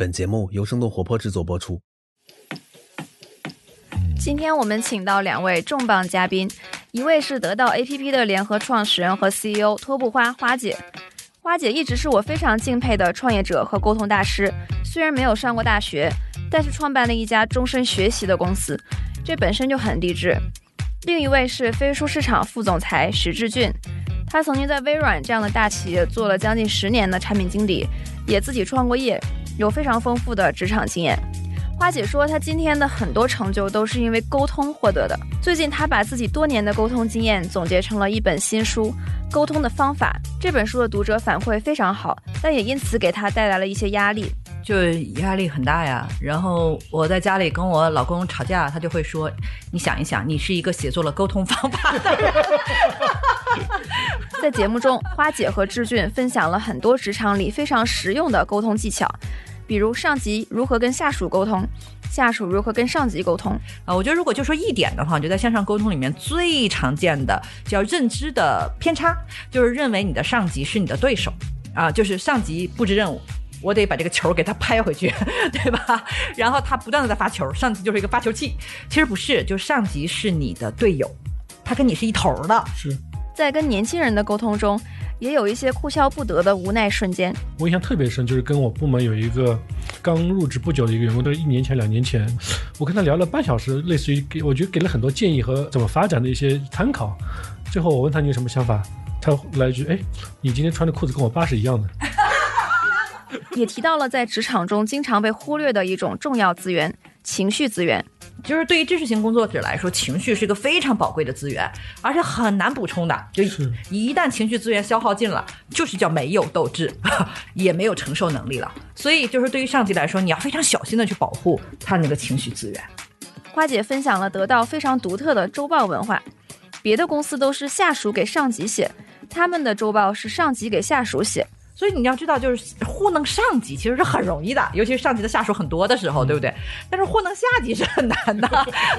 本节目由生动活泼制作播出。今天我们请到两位重磅嘉宾，一位是得到 APP 的联合创始人和 CEO 托布花花姐。花姐一直是我非常敬佩的创业者和沟通大师，虽然没有上过大学，但是创办了一家终身学习的公司，这本身就很励志。另一位是飞书市场副总裁史志俊，他曾经在微软这样的大企业做了将近十年的产品经理，也自己创过业，有非常丰富的职场经验。花姐说，她今天的很多成就都是因为沟通获得的。最近，她把自己多年的沟通经验总结成了一本新书《沟通的方法》。这本书的读者反馈非常好，但也因此给她带来了一些压力。就压力很大呀。然后我在家里跟我老公吵架，他就会说：“你想一想，你是一个写作了沟通方法的人。在节目中，花姐和志俊分享了很多职场里非常实用的沟通技巧。比如上级如何跟下属沟通，下属如何跟上级沟通啊？我觉得如果就说一点的话，就在向上沟通里面最常见的叫认知的偏差，就是认为你的上级是你的对手啊，就是上级布置任务，我得把这个球给他拍回去，对吧？然后他不断的在发球，上级就是一个发球器。其实不是，就上级是你的队友，他跟你是一头的。是在跟年轻人的沟通中。也有一些哭笑不得的无奈瞬间。我印象特别深，就是跟我部门有一个刚入职不久的一个员工，都是一年前、两年前，我跟他聊了半小时，类似于给我觉得给了很多建议和怎么发展的一些参考。最后我问他你有什么想法，他来一句：“哎，你今天穿的裤子跟我爸是一样的。”也提到了在职场中经常被忽略的一种重要资源——情绪资源。就是对于知识型工作者来说，情绪是一个非常宝贵的资源，而且很难补充的。就一旦情绪资源消耗尽了，就是叫没有斗志，也没有承受能力了。所以，就是对于上级来说，你要非常小心的去保护他那个情绪资源。花姐分享了得到非常独特的周报文化，别的公司都是下属给上级写，他们的周报是上级给下属写。所以你要知道，就是糊弄上级其实是很容易的，尤其是上级的下属很多的时候，对不对？但是糊弄下级是很难的，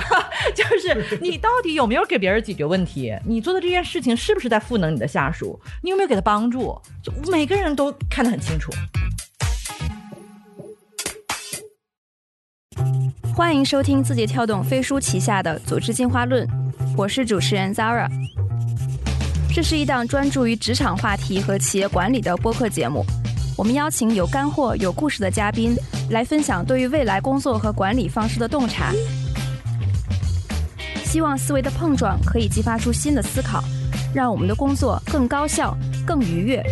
就是你到底有没有给别人解决问题？你做的这件事情是不是在赋能你的下属？你有没有给他帮助？每个人都看得很清楚。欢迎收听字节跳动飞书旗下的《组织进化论》，我是主持人 Zara。这是一档专注于职场话题和企业管理的播客节目。我们邀请有干货、有故事的嘉宾来分享对于未来工作和管理方式的洞察。希望思维的碰撞可以激发出新的思考，让我们的工作更高效、更愉悦。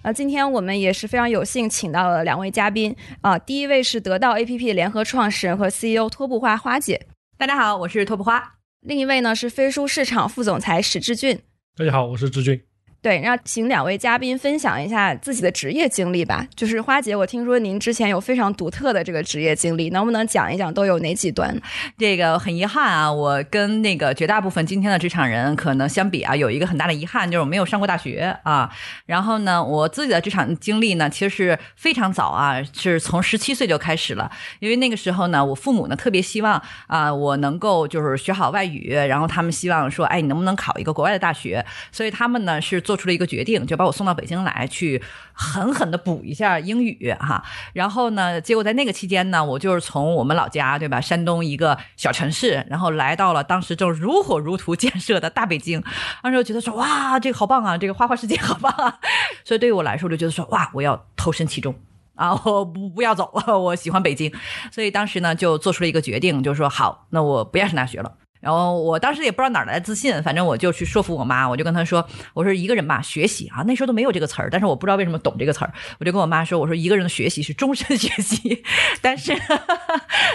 啊，今天我们也是非常有幸请到了两位嘉宾啊。第一位是得到 APP 联合创始人和 CEO 托布花花姐，大家好，我是托布花。另一位呢是飞书市场副总裁史志俊。大家好，我是志俊。对，然后请两位嘉宾分享一下自己的职业经历吧。就是花姐，我听说您之前有非常独特的这个职业经历，能不能讲一讲都有哪几段？这个很遗憾啊，我跟那个绝大部分今天的职场人可能相比啊，有一个很大的遗憾，就是我没有上过大学啊。然后呢，我自己的职场经历呢，其实是非常早啊，是从十七岁就开始了。因为那个时候呢，我父母呢特别希望啊，我能够就是学好外语，然后他们希望说，哎，你能不能考一个国外的大学？所以他们呢是做。做出了一个决定，就把我送到北京来，去狠狠的补一下英语哈。然后呢，结果在那个期间呢，我就是从我们老家对吧，山东一个小城市，然后来到了当时正如火如荼建设的大北京。当时觉得说哇，这个好棒啊，这个花花世界好棒啊。所以对于我来说，我就觉得说哇，我要投身其中啊，我不不要走，我喜欢北京。所以当时呢，就做出了一个决定，就是说好，那我不要上大学了。然后我当时也不知道哪来的自信，反正我就去说服我妈，我就跟她说：“我说一个人吧，学习啊，那时候都没有这个词儿，但是我不知道为什么懂这个词儿，我就跟我妈说：我说一个人的学习是终身学习，但 是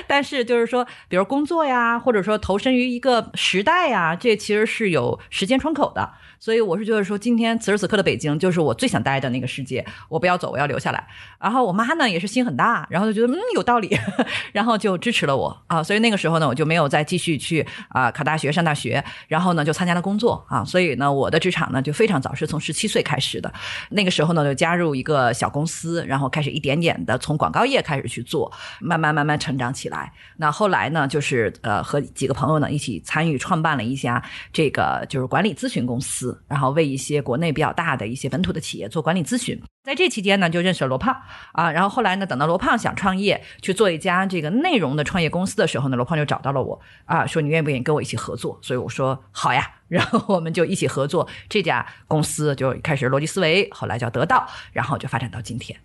但是就是说，比如工作呀，或者说投身于一个时代呀，这其实是有时间窗口的。”所以我是觉得说，今天此时此刻的北京就是我最想待的那个世界，我不要走，我要留下来。然后我妈呢也是心很大，然后就觉得嗯有道理，然后就支持了我啊。所以那个时候呢，我就没有再继续去啊考大学上大学，然后呢就参加了工作啊。所以呢，我的职场呢就非常早，是从十七岁开始的。那个时候呢就加入一个小公司，然后开始一点点的从广告业开始去做，慢慢慢慢成长起来。那后来呢就是呃和几个朋友呢一起参与创办了一家这个就是管理咨询公司。司，然后为一些国内比较大的一些本土的企业做管理咨询。在这期间呢，就认识了罗胖啊，然后后来呢，等到罗胖想创业去做一家这个内容的创业公司的时候呢，罗胖就找到了我啊，说你愿不愿意跟我一起合作？所以我说好呀，然后我们就一起合作，这家公司就开始逻辑思维，后来叫得到，然后就发展到今天。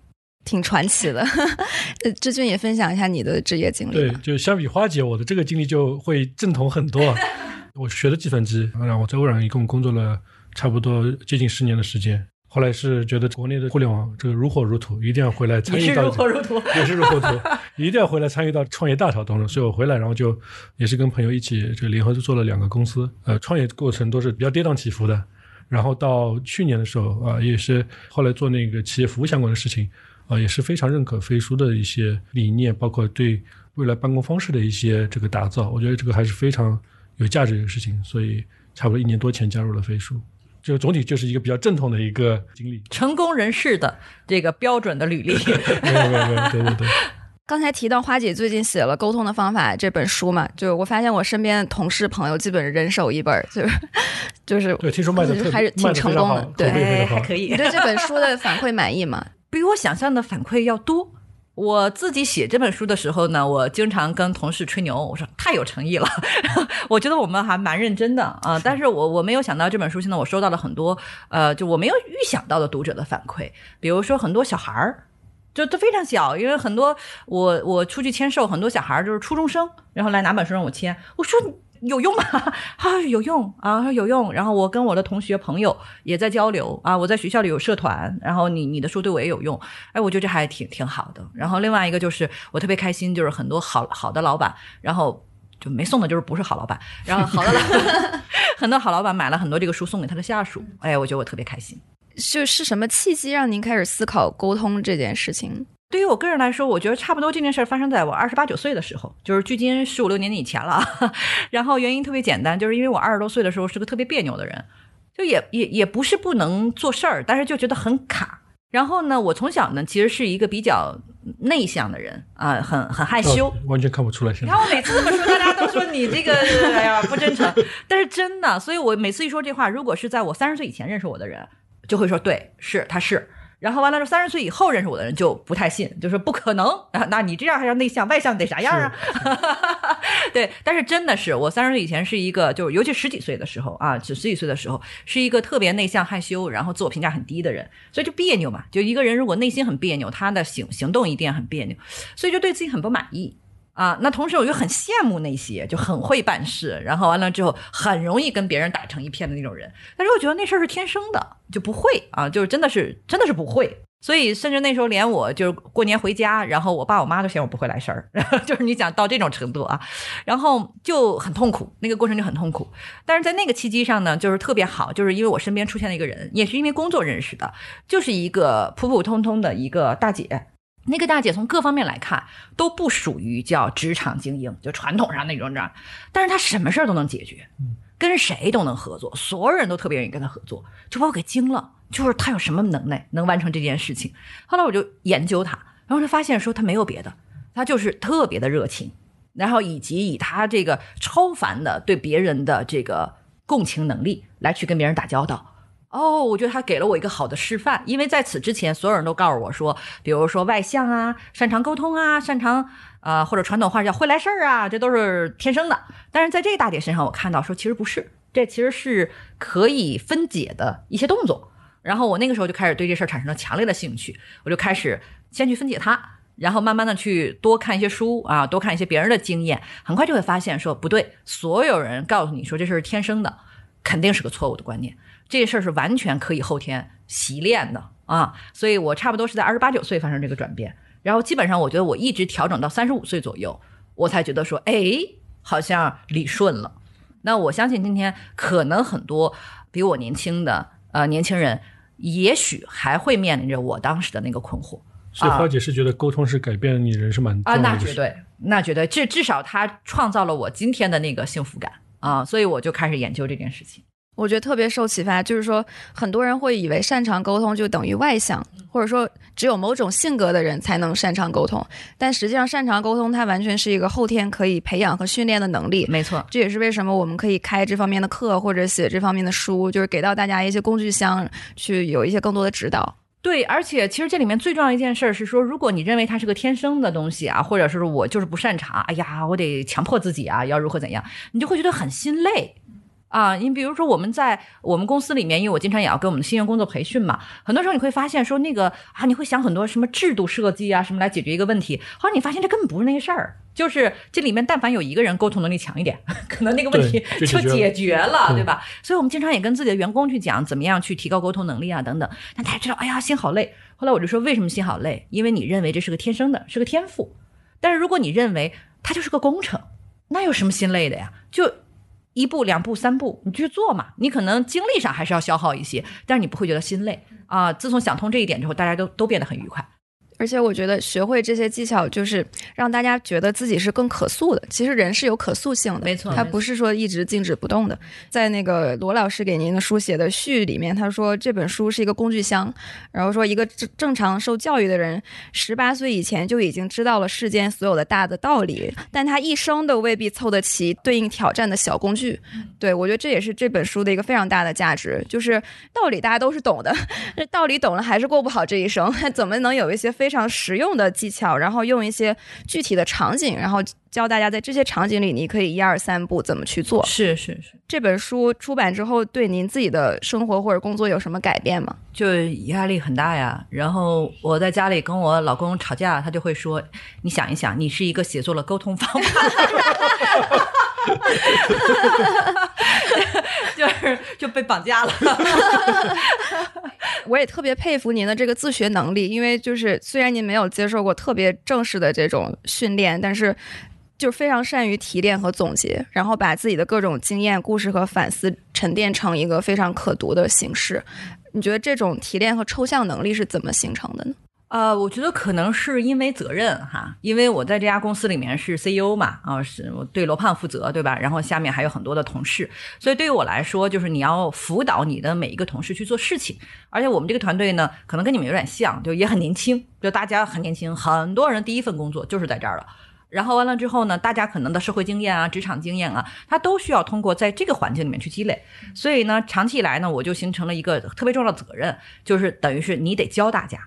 挺传奇的。呃志军也分享一下你的职业经历对。，就相比花姐，我的这个经历就会正统很多。我学的计算机，然后我在微软一共工作了差不多接近十年的时间。后来是觉得国内的互联网这个如火如荼，一定要回来参与到如火如荼。也是如火如荼，一定要回来参与到创业大潮当中。所以我回来，然后就也是跟朋友一起这个联合做了两个公司。呃，创业过程都是比较跌宕起伏的。然后到去年的时候啊、也是后来做那个企业服务相关的事情，啊、也是非常认可飞书的一些理念，包括对未来办公方式的一些这个打造。我觉得这个还是非常有价值的一个事情。所以差不多一年多前加入了飞书，就总体就是一个比较正统的一个经历。成功人士的这个标准的履历，没有没有没有，对对对。刚才提到花姐最近写了《沟通的方法》这本书嘛，就是我发现我身边的同事朋友基本人手一本儿，就是 就是对，听说卖的还是挺成功的对还。可以你。对这本书的反馈满意吗？比我想象的反馈要多。我自己写这本书的时候呢，我经常跟同事吹牛，我说太有诚意了，我觉得我们还蛮认真的啊。但是我我没有想到这本书现在我收到了很多呃，就我没有预想到的读者的反馈，比如说很多小孩儿。就都非常小，因为很多我我出去签售，很多小孩儿就是初中生，然后来拿本书让我签，我说有用吗？啊，有用啊，有用。然后我跟我的同学朋友也在交流啊，我在学校里有社团，然后你你的书对我也有用，哎，我觉得这还挺挺好的。然后另外一个就是我特别开心，就是很多好好的老板，然后就没送的就是不是好老板，然后好的老 很多好老板买了很多这个书送给他的下属，哎，我觉得我特别开心。就是什么契机让您开始思考沟通这件事情？对于我个人来说，我觉得差不多这件事儿发生在我二十八九岁的时候，就是距今十五六年以前了。然后原因特别简单，就是因为我二十多岁的时候是个特别别扭的人，就也也也不是不能做事儿，但是就觉得很卡。然后呢，我从小呢其实是一个比较内向的人啊、很很害羞。哦完全看不出来。你看我每次这么说，大家都说你这个哎呀不真诚，但是真的，所以我每次一说这话，如果是在我三十岁以前认识我的人，就会说对，是他是。然后完了之后，三十岁以后认识我的人就不太信，就说不可能啊！那你这样还要内向，外向得啥样啊？对，但是真的是我三十岁以前是一个，就是尤其十几岁的时候啊，就十几岁的时候是一个特别内向、害羞，然后自我评价很低的人，所以就别扭嘛。就一个人如果内心很别扭，他的行行动一定很别扭，所以就对自己很不满意。啊，那同时我就很羡慕那些就很会办事，然后完了之后很容易跟别人打成一片的那种人。但是我觉得那事儿是天生的，就不会啊，就是真的是真的是不会。所以甚至那时候连我就是过年回家，然后我爸我妈都嫌我不会来事儿，就是你讲到这种程度啊，然后就很痛苦，那个过程就很痛苦。但是在那个契机上呢，就是特别好，就是因为我身边出现了一个人，也是因为工作认识的，就是一个普普通通的一个大姐。那个大姐从各方面来看都不属于叫职场精英，就传统上那种这样，但是她什么事儿都能解决，跟谁都能合作，所有人都特别愿意跟他合作，就把我给惊了。就是他有什么能耐能完成这件事情？后来我就研究他，然后就发现说他没有别的，他就是特别的热情，然后以及以他这个超凡的对别人的这个共情能力来去跟别人打交道。哦，我觉得他给了我一个好的示范，因为在此之前，所有人都告诉我说，比如说外向啊，擅长沟通啊，擅长呃或者传统话叫会来事儿啊，这都是天生的。但是在这个大姐身上，我看到说其实不是，这其实是可以分解的一些动作。然后我那个时候就开始对这事儿产生了强烈的兴趣，我就开始先去分解它，然后慢慢的去多看一些书啊，多看一些别人的经验，很快就会发现说不对，所有人告诉你说这事儿是天生的，肯定是个错误的观念。这事儿是完全可以后天习练的啊，所以我差不多是在二十八九岁发生这个转变，然后基本上我觉得我一直调整到三十五岁左右，我才觉得说，哎，好像理顺了。那我相信今天可能很多比我年轻的呃年轻人，也许还会面临着我当时的那个困惑所以花姐是觉得沟通是改变你人生蛮重啊，要的一个事。那绝对，那绝对，至至少他创造了我今天的那个幸福感啊，所以我就开始研究这件事情。我觉得特别受启发，就是说很多人会以为擅长沟通就等于外向，或者说只有某种性格的人才能擅长沟通，但实际上擅长沟通它完全是一个后天可以培养和训练的能力。没错，这也是为什么我们可以开这方面的课或者写这方面的书，就是给到大家一些工具箱，去有一些更多的指导。对，而且其实这里面最重要一件事儿是说，如果你认为它是个天生的东西啊，或者是我就是不擅长，哎呀，我得强迫自己啊，要如何怎样，你就会觉得很心累。啊，你比如说我们在我们公司里面，因为我经常也要跟我们的新员工作培训嘛，很多时候你会发现说那个啊，你会想很多什么制度设计啊，什么来解决一个问题，后来你发现这根本不是那个事儿，就是这里面但凡有一个人沟通能力强一点，可能那个问题就就解解决决了，嗯对吧？所以我们经常也跟自己的员工去讲怎么样去提高沟通能力啊等等，但大家知道，哎呀，心好累。后来我就说，为什么心好累？因为你认为这是个天生的，是个天赋，但是如果你认为它就是个工程，那有什么心累的呀？就一步、两步、三步，你去做嘛。你可能精力上还是要消耗一些，但是你不会觉得心累啊。自从想通这一点之后，大家都都变得很愉快。而且我觉得学会这些技巧，就是让大家觉得自己是更可塑的。其实人是有可塑性的，没错他不是说一直静止不动的。在那个罗老师给您的书写的序里面，他说这本书是一个工具箱，然后说一个正正常受教育的人，十八岁以前就已经知道了世间所有的大的道理，但他一生都未必凑得齐对应挑战的小工具。对我觉得这也是这本书的一个非常大的价值，就是道理大家都是懂的，这 道理懂了还是过不好这一生，怎么能有一些非常实用的技巧，然后用一些具体的场景，然后教大家在这些场景里你可以一二三步怎么去做。是是是，这本书出版之后，对您自己的生活或者工作有什么改变吗？就压力很大呀。然后我在家里跟我老公吵架，他就会说：“你想一想，你是一个写作了沟通方法。” 就是就被绑架了。我也特别佩服您的这个自学能力，因为就是虽然您没有接受过特别正式的这种训练，但是就非常善于提炼和总结，然后把自己的各种经验、故事和反思沉淀成一个非常可读的形式。你觉得这种提炼和抽象能力是怎么形成的呢？呃，我觉得可能是因为责任哈，因为我在这家公司里面是 CEO 嘛，啊，是我对罗胖负责，对吧？然后下面还有很多的同事，所以对于我来说，就是你要辅导你的每一个同事去做事情。而且我们这个团队呢，可能跟你们有点像，就也很年轻，就大家很年轻，很多人第一份工作就是在这儿了。然后完了之后呢，大家可能的社会经验啊、职场经验啊，他都需要通过在这个环境里面去积累。所以呢，长期以来呢，我就形成了一个特别重要的责任，就是等于是你得教大家。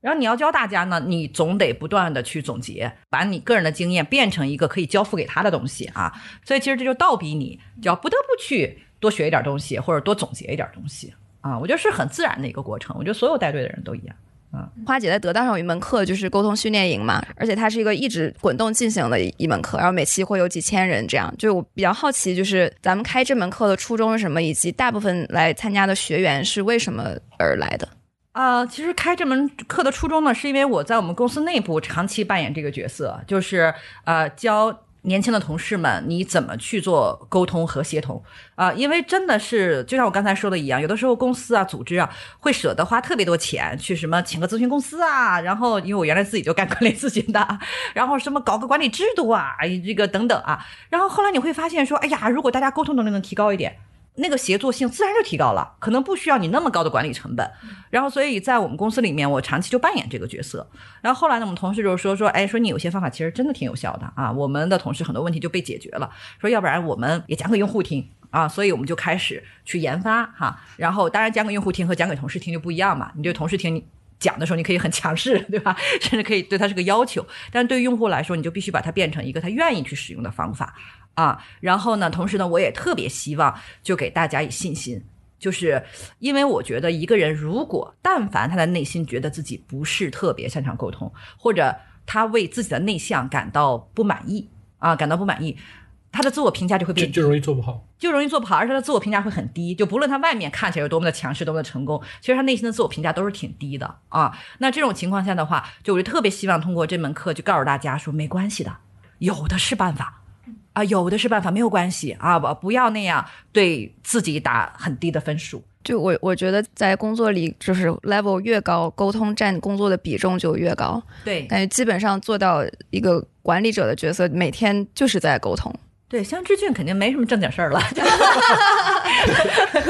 然后你要教大家呢，你总得不断的去总结，把你个人的经验变成一个可以交付给他的东西啊。所以其实这就倒逼你，就要不得不去多学一点东西，或者多总结一点东西啊。我觉得是很自然的一个过程。我觉得所有带队的人都一样。嗯花姐在得到上有一门课，就是沟通训练营嘛，而且它是一个一直滚动进行的一一门课，然后每期会有几千人这样。就我比较好奇，就是咱们开这门课的初衷是什么，以及大部分来参加的学员是为什么而来的？啊，其实开这门课的初衷呢，是因为我在我们公司内部长期扮演这个角色，就是呃教年轻的同事们你怎么去做沟通和协同啊、因为真的是就像我刚才说的一样，有的时候公司啊、组织啊会舍得花特别多钱去什么请个咨询公司啊，然后因为我原来自己就干管理咨询的，然后什么搞个管理制度啊，这个等等啊，然后后来你会发现说，哎呀，如果大家沟通能力能提高一点。那个协作性自然就提高了，可能不需要你那么高的管理成本。然后，所以在我们公司里面，我长期就扮演这个角色。然后后来呢，我们同事就说说，哎，说你有些方法其实真的挺有效的啊。我们的同事很多问题就被解决了，说要不然我们也讲给用户听啊。所以我们就开始去研发哈。然后当然讲给用户听和讲给同事听就不一样嘛。你对同事听你。讲的时候，你可以很强势，对吧？甚至可以对他是个要求，但对于用户来说，你就必须把它变成一个他愿意去使用的方法啊。然后呢，同时呢，我也特别希望就给大家以信心，就是因为我觉得一个人如果但凡他的内心觉得自己不是特别擅长沟通，或者他为自己的内向感到不满意啊，感到不满意，他的自我评价就会变低就就容易做不好。就容易做不好，而且他的自我评价会很低。就不论他外面看起来有多么的强势、多么的成功，其实他内心的自我评价都是挺低的啊。那这种情况下的话，就我就特别希望通过这门课，就告诉大家说，没关系的，有的是办法啊，有的是办法，没有关系啊，不不要那样对自己打很低的分数。就我我觉得在工作里，就是 level 越高，沟通占工作的比重就越高。对感觉基本上做到一个管理者的角色，每天就是在沟通。对，像志俊肯定没什么正经事儿了，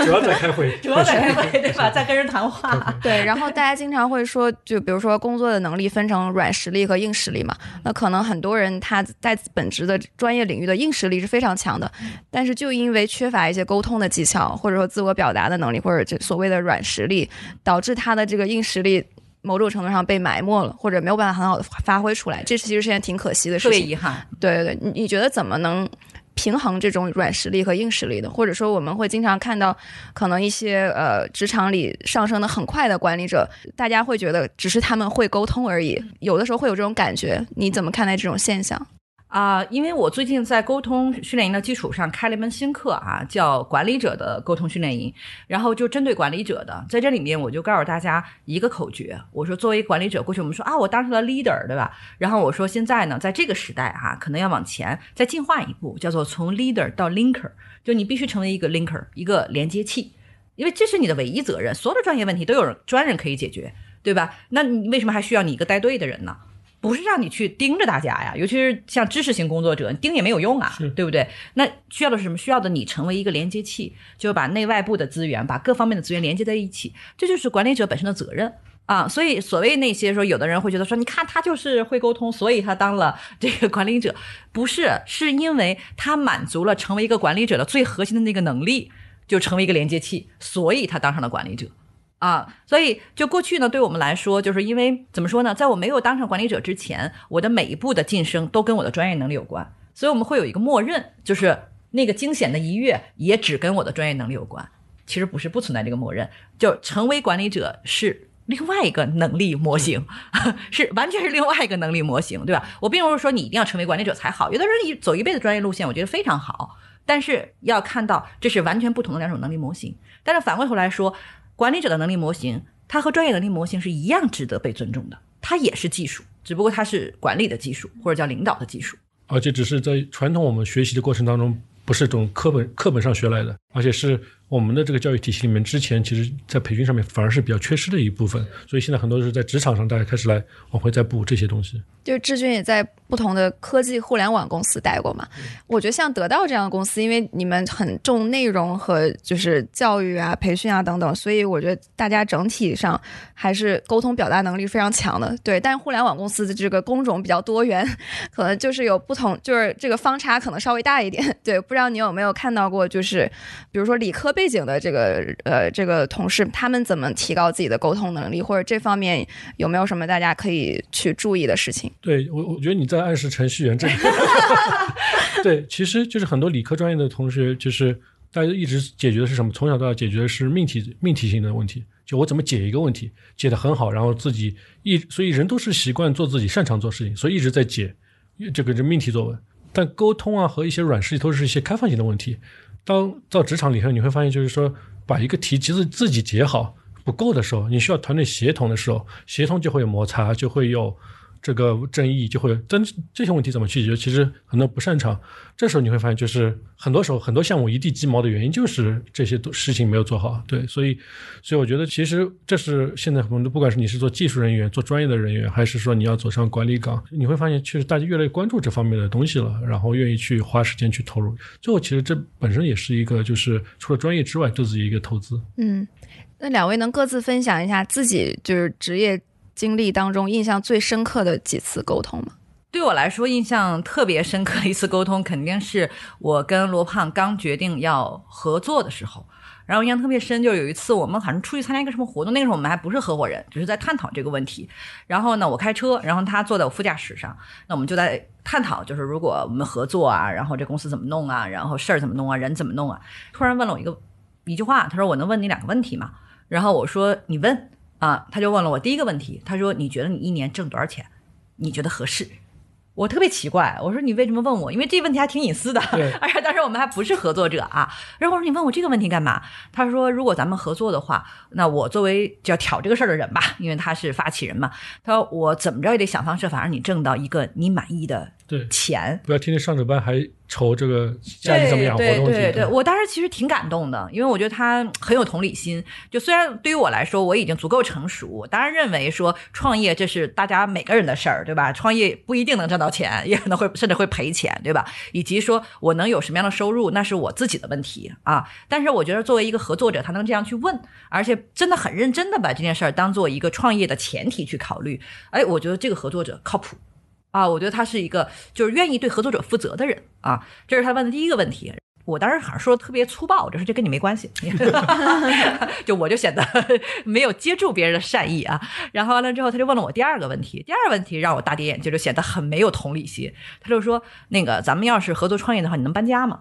主要在开会，主要在开会，对吧？在跟人谈话。对，然后大家经常会说，就比如说工作的能力分成软实力和硬实力嘛。那可能很多人他在本职的专业领域的硬实力是非常强的，但是就因为缺乏一些沟通的技巧，或者说自我表达的能力，或者这所谓的软实力，导致他的这个硬实力某种程度上被埋没了，或者没有办法很好的发挥出来。这其实是件挺可惜的事特情。别遗憾。对对对，你你觉得怎么能平衡这种软实力和硬实力的？或者说我们会经常看到，可能一些呃职场里上升的很快的管理者，大家会觉得只是他们会沟通而已，有的时候会有这种感觉。你怎么看待这种现象？啊、因为我最近在沟通训练营的基础上开了一门新课啊，叫管理者的沟通训练营，然后就针对管理者的，在这里面我就告诉大家一个口诀，我说作为管理者，过去我们说啊，我当上了 leader，对吧？然后我说现在呢，在这个时代哈、可能要往前再进化一步，叫做从 leader 到 linker，就你必须成为一个 linker，一个连接器，因为这是你的唯一责任，所有的专业问题都有人专人可以解决，对吧？那你为什么还需要你一个带队的人呢？不是让你去盯着大家呀，尤其是像知识型工作者，你盯也没有用啊，对不对？那需要的是什么？需要的你成为一个连接器，就把内外部的资源，把各方面的资源连接在一起，这就是管理者本身的责任。啊，所以所谓那些说，有的人会觉得说，你看他就是会沟通，所以他当了 这个管理者，不是，是因为他满足了成为一个管理者的最核心的那个能力，就成为一个连接器，所以他当上了管理者。啊，所以就过去呢，对我们来说，就是因为怎么说呢，在我没有当上管理者之前，我的每一步的晋升都跟我的专业能力有关，所以我们会有一个默认，就是那个惊险的一跃也只跟我的专业能力有关。其实不是，不存在这个默认，就成为管理者是另外一个能力模型，是完全是另外一个能力模型，对吧？我并不是说你一定要成为管理者才好，有的人一走一辈子专业路线，我觉得非常好，但是要看到这是完全不同的两种能力模型。但是反过头来说，管理者的能力模型，它和专业能力模型是一样值得被尊重的，它也是技术，只不过它是管理的技术或者叫领导的技术。而且只是在传统我们学习的过程当中，不是从课本课本上学来的，而且是我们的这个教育体系里面之前其实在培训上面反而是比较缺失的一部分，所以现在很多是在职场上大家开始来往回再补这些东西。就志军也在不同的科技互联网公司待过嘛，我觉得像得到这样的公司，因为你们很重内容和就是教育啊、培训啊等等，所以我觉得大家整体上还是沟通表达能力非常强的。对，但是互联网公司的这个工种比较多元，可能就是有不同，就是这个方差可能稍微大一点。对，不知道你有没有看到过，就是比如说理科背景的这个呃这个同事，他们怎么提高自己的沟通能力，或者这方面有没有什么大家可以去注意的事情？对我，我觉得你在暗示程序员这个。对，其实就是很多理科专业的同学，就是大家一直解决的是什么？从小到大解决的是命题命题性的问题，就我怎么解一个问题，解得很好，然后自己一，所以人都是习惯做自己擅长做事情，所以一直在解这个这命题作文。但沟通啊和一些软实力都是一些开放性的问题。当到职场里头，你会发现，就是说把一个题其实自己解好不够的时候，你需要团队协同的时候，协同就会有摩擦，就会有这个争议，就会有。但这些问题怎么去解决？其实很多不擅长。这时候你会发现，就是很多时候很多项目一地鸡毛的原因就是这些事情没有做好。对，所以所以我觉得其实这是现在很多，不管是你是做技术人员、做专业的人员，还是说你要走上管理岗，你会发现确实大家越来越关注这方面的东西了，然后愿意去花时间去投入。最后其实这本身也是一个就是除了专业之外对自己一个投资。嗯，那两位能各自分享一下自己就是职业经历当中印象最深刻的几次沟通吗？对我来说，印象特别深刻的一次沟通，肯定是我跟罗胖刚决定要合作的时候。然后印象特别深，就是有一次我们好像出去参加一个什么活动，那个时候我们还不是合伙人，只是在探讨这个问题。然后呢，我开车，然后他坐在我副驾驶上，那我们就在探讨，就是如果我们合作啊，然后这公司怎么弄啊，然后事儿怎么弄啊，人怎么弄啊。突然问了我一个一句话，他说：“我能问你两个问题吗？”然后我说：“你问啊。”他就问了我第一个问题，他说：“你觉得你一年挣多少钱？你觉得合适？”我特别奇怪，我说你为什么问我？因为这问题还挺隐私的，对而且当时我们还不是合作者啊。然后我说你问我这个问题干嘛？他说如果咱们合作的话，那我作为就要挑这个事儿的人吧，因为他是发起人嘛。他说我怎么着也得想方设法让你挣到一个你满意的对，钱。不要天天上着班还愁这个家里怎么养活对东西。对对对，我当时其实挺感动的，因为我觉得他很有同理心。就虽然对于我来说，我已经足够成熟，我当然认为说创业这是大家每个人的事儿，对吧？创业不一定能挣到钱，也可能会甚至会赔钱，对吧？以及说我能有什么样的收入，那是我自己的问题啊。但是我觉得作为一个合作者，他能这样去问，而且真的很认真的把这件事儿当做一个创业的前提去考虑，哎，我觉得这个合作者靠谱。啊，我觉得他是一个就是愿意对合作者负责的人啊，这是他问的第一个问题。我当时好像说的特别粗暴，我就说这跟你没关系，就我就显得 没有接住别人的善意啊。然后完了之后，他就问了我第二个问题，第二个问题让我大跌眼镜，就显得很没有同理心。他就说：“那个咱们要是合作创业的话，你能搬家吗？”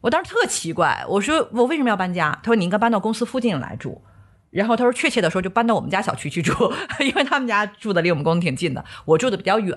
我当时特奇怪，我说：“我为什么要搬家？”他说：“你应该搬到公司附近来住。”然后他说：“确切的说，就搬到我们家小区去住，因为他们家住的离我们公司挺近的，我住的比较远。”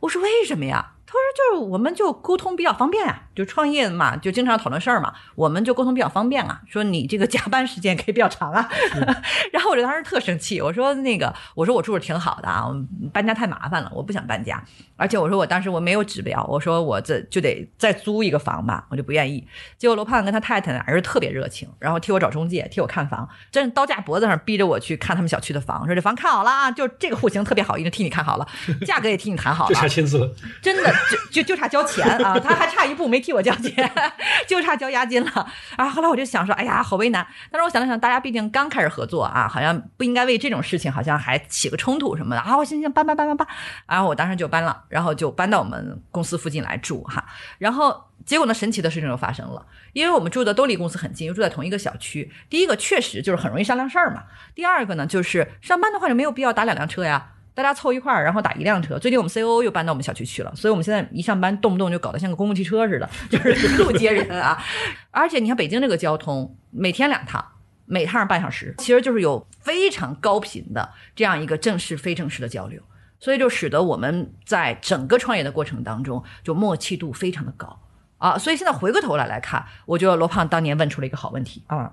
我说：“为什么呀？”他说：“就是我们就沟通比较方便啊，就创业嘛，就经常讨论事儿嘛，我们就沟通比较方便啊。说你这个加班时间可以比较长啊。然后我就当时特生气，我说：“那个，我说我住着挺好的啊，搬家太麻烦了，我不想搬家。而且我说我当时我没有指标，我说我这就得再租一个房吧，我就不愿意。结果罗胖跟他太太俩人特别热情，然后替我找中介，替我看房，真是刀架脖子上逼着我去看他们小区的房，说这房看好了啊，就这个户型特别好，已经替你看好了，价格也替你谈好了，就差签字了。真的就就就差交钱啊，他还差一步没替我交钱，就差交押金了。然后来我就想说，哎呀，好为难。但是我想了想，大家毕竟刚开始合作啊，好像不应该为这种事情好像还起个冲突什么的啊。我行行搬搬搬搬搬，然后我当时就搬了，然后就搬到我们公司附近来住哈。然后结果呢，神奇的事情就发生了，因为我们住的都离公司很近，又住在同一个小区。第一个确实就是很容易商量事儿嘛。第二个呢，就是上班的话就没有必要打两辆车呀。大家凑一块儿，然后打一辆车。最近我们 COO 又搬到我们小区去了，所以我们现在一上班，动不动就搞得像个公共汽车似的，就是一路接人啊。而且你看北京这个交通，每天两趟，每趟半小时，其实就是有非常高频的这样一个正式非正式的交流，所以就使得我们在整个创业的过程当中，就默契度非常的高啊。所以现在回过头来来看，我觉得罗胖当年问出了一个好问题啊。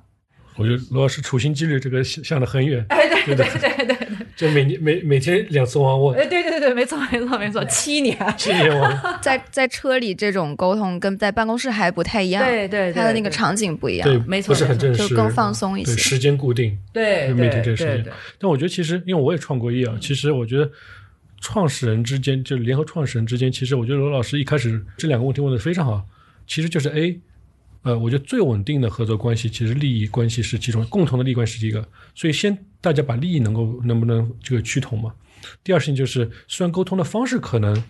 我觉得罗老师处心积虑，这个想的很远。哎，对对对对对。就每年每每天两次汪问，哎，对对对对，没错没错没错，七年七年汪，在在车里这种沟通跟在办公室还不太一样，对对，他的那个场景不一样，对，没错，不是很正式，就更放松一些，时间固定，对，每天这个时间。但我觉得其实，因为我也创过业啊，其实我觉得创始人之间，就联合创始人之间，其实我觉得罗老师一开始这两个问题问的非常好，其实就是 A。呃，我觉得最稳定的合作关系，其实利益关系是其中共同的利益关系是一个，所以先大家把利益能够能不能这个趋同嘛？第二事情就是，虽然沟通的方式可能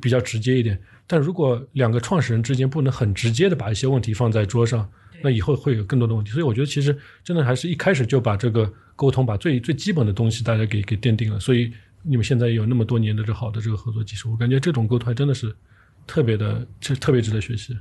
比较直接一点，但如果两个创始人之间不能很直接的把一些问题放在桌上，那以后会有更多的问题。所以我觉得其实真的还是一开始就把这个沟通，把最最基本的东西大家给给奠定了。所以你们现在有那么多年的这好的这个合作技术，我感觉这种沟通还真的是特别的，就特别值得学习。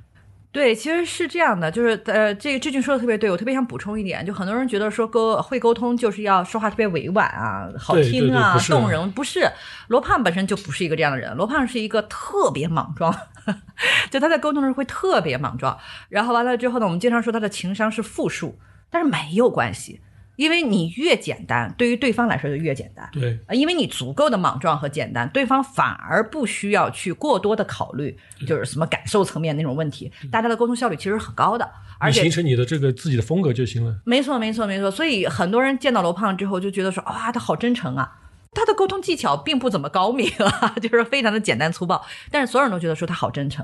对，其实是这样的，就是呃，这个志俊说的特别对，我特别想补充一点，就很多人觉得说沟会沟通就是要说话特别委婉啊，好听啊，动人，不是。罗胖本身就不是一个这样的人，罗胖是一个特别莽撞，就他在沟通的时候会特别莽撞。然后完了之后呢，我们经常说他的情商是负数，但是没有关系。因为你越简单，对于对方来说就越简单。对，因为你足够的莽撞和简单，对方反而不需要去过多的考虑，就是什么感受层面那种问题，大家的沟通效率其实很高的。而且形成你的这个自己的风格就行了。没错，没错，没错。所以很多人见到罗胖之后就觉得说，哇，他好真诚啊！他的沟通技巧并不怎么高明啊，就是非常的简单粗暴，但是所有人都觉得说他好真诚。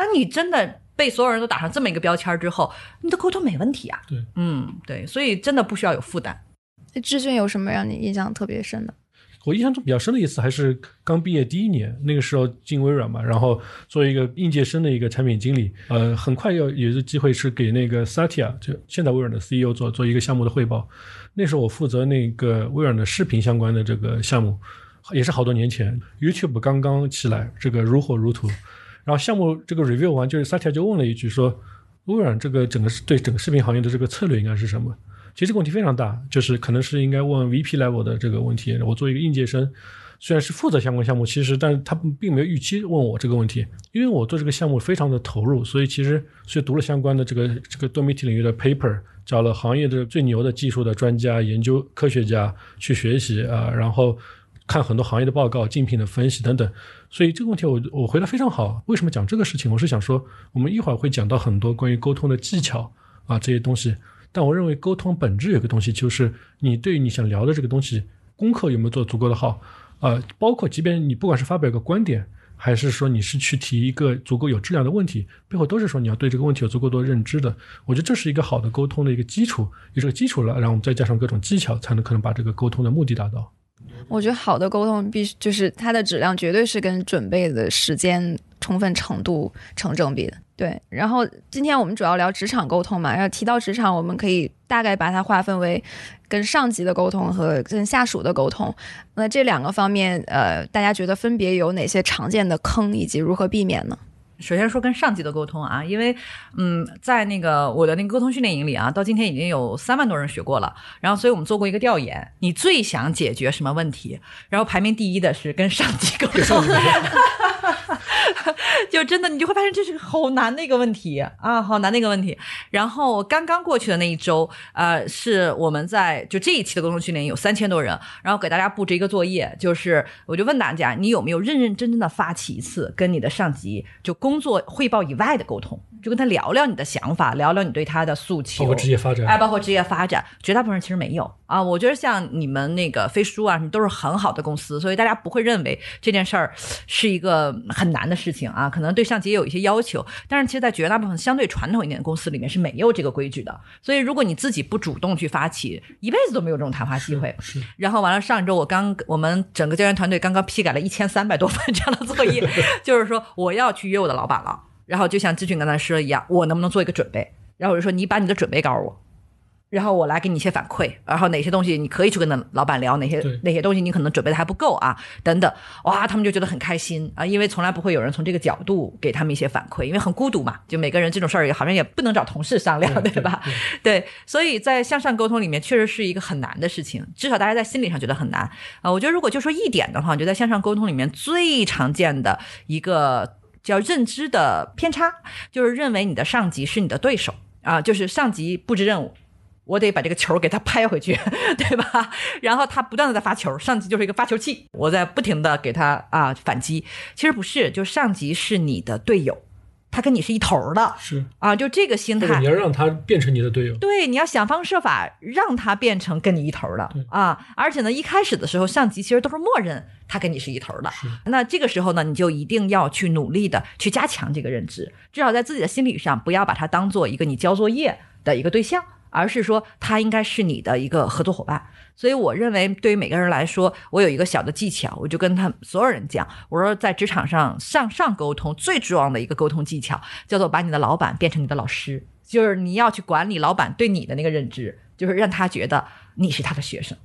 那你真的？被所有人都打上这么一个标签之后，你的沟通没问题啊。对，嗯，对，所以真的不需要有负担。那志俊有什么让你印象特别深的？我印象中比较深的一次还是刚毕业第一年，那个时候进微软嘛，然后作为一个应届生的一个产品经理，呃，很快要有一个机会是给那个 Satya，就现在微软的 CEO 做做一个项目的汇报。那时候我负责那个微软的视频相关的这个项目，也是好多年前，YouTube 刚刚起来，这个如火如荼。然后项目这个 review 完，就是 Satya 就问了一句说：“微软这个整个对整个视频行业的这个策略应该是什么？”其实这个问题非常大，就是可能是应该问 VP level 的这个问题。我作为一个应届生，虽然是负责相关项目，其实但是他并没有预期问我这个问题，因为我做这个项目非常的投入，所以其实所以读了相关的这个这个多媒体领域的 paper，找了行业的最牛的技术的专家、研究科学家去学习啊，然后。看很多行业的报告、竞品的分析等等。所以这个问题我我回答非常好。为什么讲这个事情？我是想说，我们一会儿会讲到很多关于沟通的技巧啊这些东西。但我认为沟通本质有个东西，就是你对于你想聊的这个东西，功课有没有做足够的好啊？包括即便你不管是发表一个观点，还是说你是去提一个足够有质量的问题，背后都是说你要对这个问题有足够多认知的。我觉得这是一个好的沟通的一个基础，有这个基础了，然后我们再加上各种技巧，才能可能把这个沟通的目的达到。我觉得好的沟通必须就是它的质量绝对是跟准备的时间充分程度成正比的。对，然后今天我们主要聊职场沟通嘛，然后提到职场，我们可以大概把它划分为跟上级的沟通和跟下属的沟通。那这两个方面，呃，大家觉得分别有哪些常见的坑，以及如何避免呢？首先说跟上级的沟通啊，因为嗯，在那个我的那个沟通训练营里啊，到今天已经有三万多人学过了。然后，所以我们做过一个调研，你最想解决什么问题？然后排名第一的是跟上级沟通。就真的，你就会发现这是个好难的一个问题啊，好难的一个问题。然后刚刚过去的那一周，呃，是我们在就这一期的沟通训练有三千多人，然后给大家布置一个作业，就是我就问大家，你有没有认认真真的发起一次跟你的上级就工作汇报以外的沟通？就跟他聊聊你的想法，聊聊你对他的诉求，包括职业发展，哎，包括职业发展，绝大部分人其实没有啊。我觉得像你们那个飞书啊，什么都是很好的公司，所以大家不会认为这件事儿是一个很难的事情啊。可能对上级也有一些要求，但是其实，在绝大部分相对传统一点的公司里面是没有这个规矩的。所以，如果你自己不主动去发起，一辈子都没有这种谈话机会。是。然后完了，上一周我刚我们整个教研团队刚刚批改了一千三百多份这样的作业，就是说我要去约我的老板了。然后就像志俊刚才说的一样，我能不能做一个准备？然后我就说你把你的准备告诉我，然后我来给你一些反馈。然后哪些东西你可以去跟那老板聊，哪些哪些东西你可能准备的还不够啊？等等，哇，他们就觉得很开心啊，因为从来不会有人从这个角度给他们一些反馈，因为很孤独嘛，就每个人这种事儿也好像也不能找同事商量，对吧？对，所以在向上沟通里面确实是一个很难的事情，至少大家在心理上觉得很难啊。我觉得如果就说一点的话，我觉得在向上沟通里面最常见的一个。叫认知的偏差，就是认为你的上级是你的对手啊，就是上级布置任务，我得把这个球给他拍回去，对吧？然后他不断的在发球，上级就是一个发球器，我在不停的给他啊反击。其实不是，就上级是你的队友。他跟你是一头的，是啊，就这个心态，你要让他变成你的队友，对，你要想方设法让他变成跟你一头的啊。而且呢，一开始的时候，上级其实都是默认他跟你是一头的。那这个时候呢，你就一定要去努力的去加强这个认知，至少在自己的心理上，不要把他当做一个你交作业的一个对象。而是说，他应该是你的一个合作伙伴，所以我认为，对于每个人来说，我有一个小的技巧，我就跟他所有人讲，我说在职场上向上沟通最重要的一个沟通技巧，叫做把你的老板变成你的老师，就是你要去管理老板对你的那个认知，就是让他觉得你是他的学生。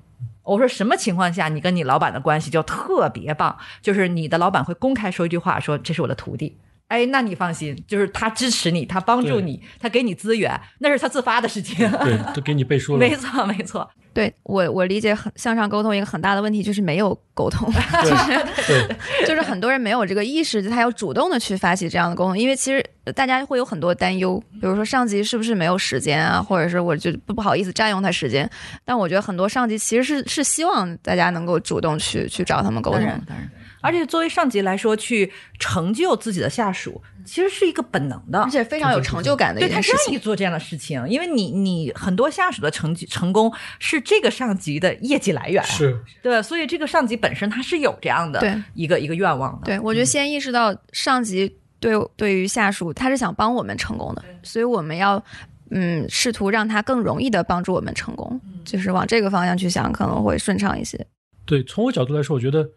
我说什么情况下你跟你老板的关系就特别棒，就是你的老板会公开说一句话，说这是我的徒弟。哎，那你放心，就是他支持你，他帮助你，他给你资源，那是他自发的事情。对，都给你背书了。没错，没错。对我，我理解很向上沟通一个很大的问题就是没有沟通，就是 就是很多人没有这个意识，他要主动的去发起这样的沟通，因为其实大家会有很多担忧，比如说上级是不是没有时间啊，或者是我就不不好意思占用他时间。但我觉得很多上级其实是是希望大家能够主动去去找他们沟通。当然，当然。而且作为上级来说，去成就自己的下属，其实是一个本能的，而且非常有成就感的。对他愿意做这样的事情，因为你你很多下属的成绩成功是这个上级的业绩来源，是对，所以这个上级本身他是有这样的一个一个愿望的。对我觉得先意识到上级对对于下属他是想帮我们成功的，所以我们要嗯试图让他更容易的帮助我们成功，就是往这个方向去想，可能会顺畅一些。对，从我角度来说，我觉得。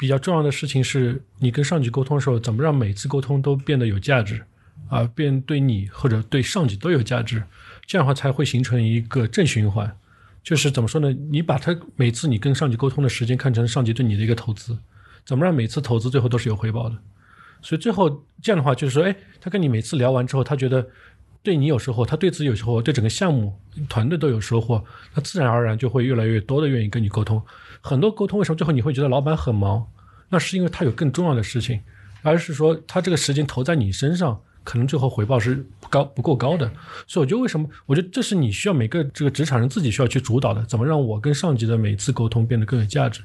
比较重要的事情是你跟上级沟通的时候，怎么让每次沟通都变得有价值，啊，变对你或者对上级都有价值，这样的话才会形成一个正循环。就是怎么说呢？你把他每次你跟上级沟通的时间看成上级对你的一个投资，怎么让每次投资最后都是有回报的？所以最后这样的话，就是说，哎，他跟你每次聊完之后，他觉得对你有收获，他对自己有收获，对整个项目团队都有收获，他自然而然就会越来越多的愿意跟你沟通。很多沟通为什么最后你会觉得老板很忙？那是因为他有更重要的事情，而是说他这个时间投在你身上，可能最后回报是不高不够高的。所以我觉得为什么？我觉得这是你需要每个这个职场人自己需要去主导的，怎么让我跟上级的每次沟通变得更有价值。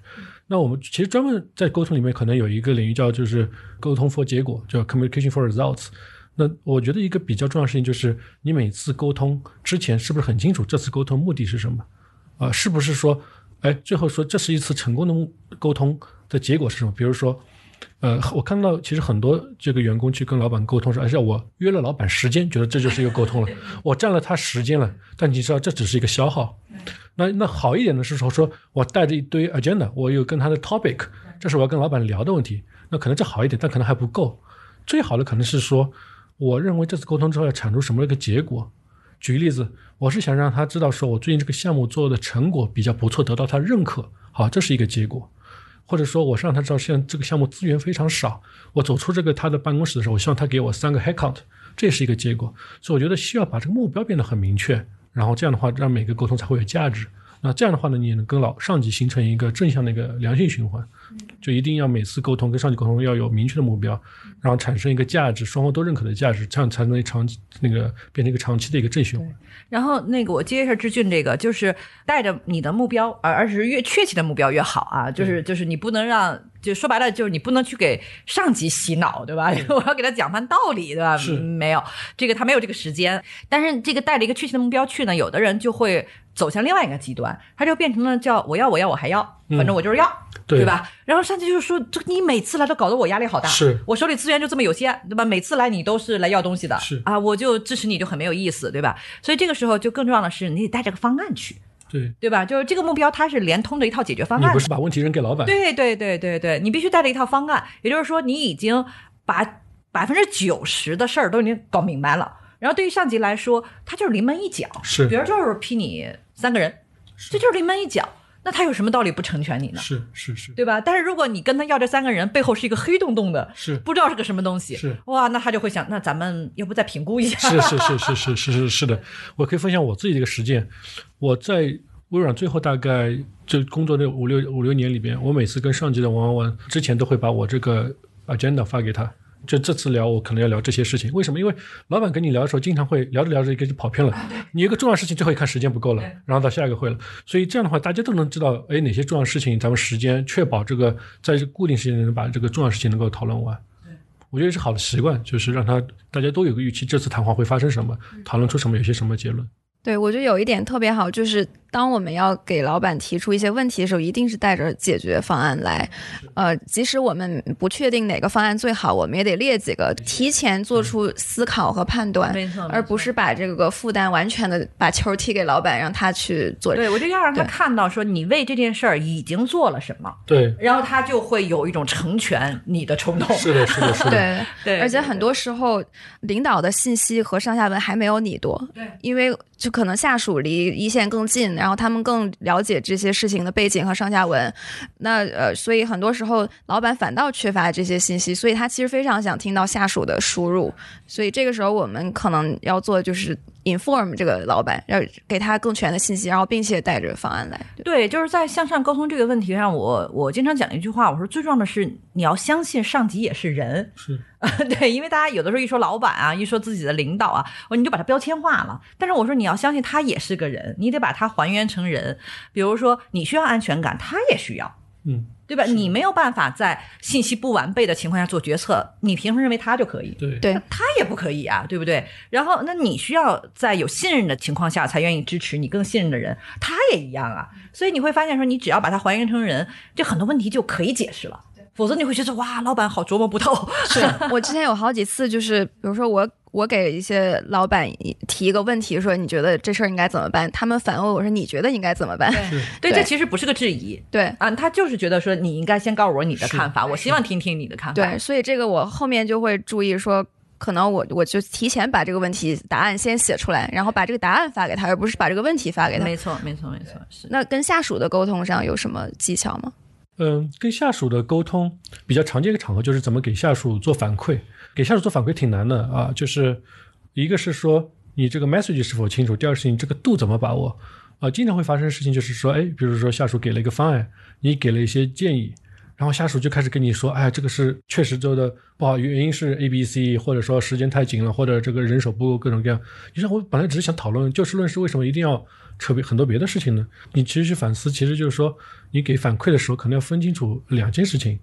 那我们其实专门在沟通里面可能有一个领域叫就是沟通 for 结果，叫 communication for results。那我觉得一个比较重要的事情就是，你每次沟通之前是不是很清楚这次沟通目的是什么？啊、是不是说，哎，最后说这是一次成功的沟通的结果是什么？比如说，呃，我看到其实很多这个员工去跟老板沟通说，而且我约了老板时间，觉得这就是一个沟通了，我占了他时间了，但你知道这只是一个消耗。那那好一点的是说，说我带着一堆 agenda，我有跟他的 topic，这是我要跟老板聊的问题，那可能这好一点，但可能还不够。最好的可能是说，我认为这次沟通之后要产出什么一个结果。举个例子，我是想让他知道，说我最近这个项目做的成果比较不错，得到他认可，好，这是一个结果。或者说，我是让他知道现在这个项目资源非常少，我走出这个他的办公室的时候，我希望他给我三个 head count，这也是一个结果。所以我觉得需要把这个目标变得很明确，然后这样的话，让每个沟通才会有价值。那这样的话呢，你也能跟老上级形成一个正向的一个良性循环。就一定要每次沟通跟上级沟通要有明确的目标，然后产生一个价值，双方都认可的价值，这样才能长期那个变成一个长期的一个正循环。然后那个我接一下志俊这个，就是带着你的目标，而而是越确切的目标越好啊，就是就是你不能让，就说白了就是你不能去给上级洗脑，对吧？我要给他讲番道理，对吧？是。嗯没有。这个他没有这个时间，但是这个带着一个确切的目标去呢，有的人就会走向另外一个极端，他就变成了叫我要我要我还要，反正我就是要。对吧？然后上级就说：“这你每次来都搞得我压力好大，是我手里资源就这么有限，对吧？每次来你都是来要东西的，是啊，我就支持你就很没有意思，对吧？所以这个时候就更重要的是，你得带着个方案去，对，对吧？就是这个目标它是连通的一套解决方案你不，是把问题扔给老板，对对对对对，你必须带着一套方案，也就是说，你已经把百分之九十的事儿都已经搞明白了。然后对于上级来说，他就是临门一脚，是比如就是批你三个人，这就是临门一脚，那他有什么道理不成全你呢？是是是对吧？但是如果你跟他要这三个人，背后是一个黑洞洞的，是不知道是个什么东西，是哇，那他就会想，那咱们要不再评估一下？是是是是是是是是的，我可以分享我自己的一个实践。我在微软最后大概就工作的五六五六年里边，我每次跟上级的玩玩玩之前，都会把我这个 agenda 发给他。就这次聊，我可能要聊这些事情。为什么？因为老板跟你聊的时候，经常会聊着聊着一个就跑偏了。你一个重要事情，最后一看时间不够了，然后到下一个会了。所以这样的话，大家都能知道，哎，哪些重要事情，咱们时间确保这个在固定时间内能把这个重要事情能够讨论完。我觉得是好的习惯，就是让他大家都有个预期，这次谈话会发生什么，讨论出什么，有些什么结论。对，我觉得有一点特别好，就是当我们要给老板提出一些问题的时候，一定是带着解决方案来。呃，即使我们不确定哪个方案最好，我们也得列几个，提前做出思考和判断，没错，而不是把这个负担完全的把球踢给老板，让他去做。对我就要让他看到说你为这件事儿已经做了什么，对，然后他就会有一种成全你的冲动。是的，是的，是的。对，对，而且很多时候，领导的信息和上下文还没有你多，对，因为就可能下属离一线更近，然后他们更了解这些事情的背景和上下文。那呃，所以很多时候老板反倒缺乏这些信息，所以他其实非常想听到下属的输入。所以这个时候我们可能要做就是 inform 这个老板，要给他更全的信息，然后并且带着方案来。对对，就是在向上沟通这个问题上，我我经常讲一句话，我说最重要的是你要相信上级也是人。是，对，因为大家有的时候一说老板啊，一说自己的领导啊，我你就把他标签化了。但是我说你要相信他也是个人，你得把他还原成人。比如说你需要安全感，他也需要。嗯，对吧？你没有办法在信息不完备的情况下做决策，你凭什么认为他就可以？对，对，他也不可以啊，对不对？然后，那你需要在有信任的情况下才愿意支持你更信任的人，他也一样啊。所以你会发现，说你只要把他还原成人，这很多问题就可以解释了。否则你会觉得哇，老板好琢磨不透。是我之前有好几次，就是比如说我我给一些老板提一个问题，说你觉得这事儿应该怎么办？他们反问我说你觉得应该怎么办？对，对这其实不是个质疑对啊，他就是觉得说你应该先告诉我你的看法，我希望听听你的看法。对，所以这个我后面就会注意说。可能我我就提前把这个问题答案先写出来，然后把这个答案发给他，而不是把这个问题发给他。没错，没错，没错，是。那跟下属的沟通上有什么技巧吗？嗯，跟下属的沟通比较常见一个场合就是怎么给下属做反馈。给下属做反馈挺难的啊，就是一个是说你这个 message 是否清楚，第二个事情这个度怎么把握啊。经常会发生的事情就是说，哎，比如说下属给了一个方案，你给了一些建议，然后下属就开始跟你说，哎，这个是确实做的不好，原因是 A、B、C，或者说时间太紧了，或者这个人手不够，各种各样。你说我本来只是想讨论就事论事，为什么一定要扯别很多别的事情呢？你其实去反思，其实就是说，你给反馈的时候，可能要分清楚两件事情。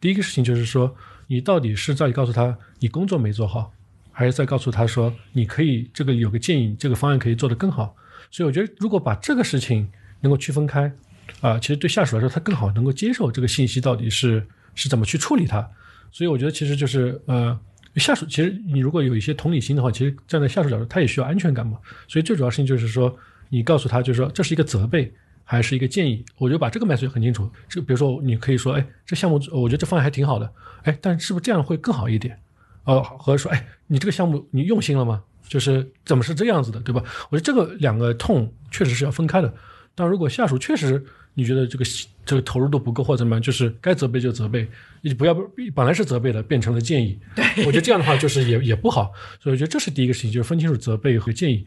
第一个事情就是说，你到底是在告诉他你工作没做好，还是在告诉他说你可以这个有个建议，这个方案可以做得更好。所以我觉得，如果把这个事情能够区分开。啊，其实对下属来说，他更好能够接受这个信息到底是是怎么去处理它。所以我觉得，其实就是呃，下属其实你如果有一些同理心的话，其实站在下属角度，他也需要安全感嘛。所以最主要事情就是说，你告诉他，就是说这是一个责备还是一个建议。我觉得把这个 message 很清楚。这比如说，你可以说，哎，这项目我觉得这方案还挺好的，哎，但是不是这样会更好一点？哦，或者说，哎，你这个项目你用心了吗？就是怎么是这样子的，对吧？我觉得这个两个痛确实是要分开的。但如果下属确实你觉得这个这个投入度不够或者怎么样，就是该责备就责备，你不要本来是责备的变成了建议。对，我觉得这样的话就是也也不好，所以我觉得这是第一个事情，就是分清楚责备和建议。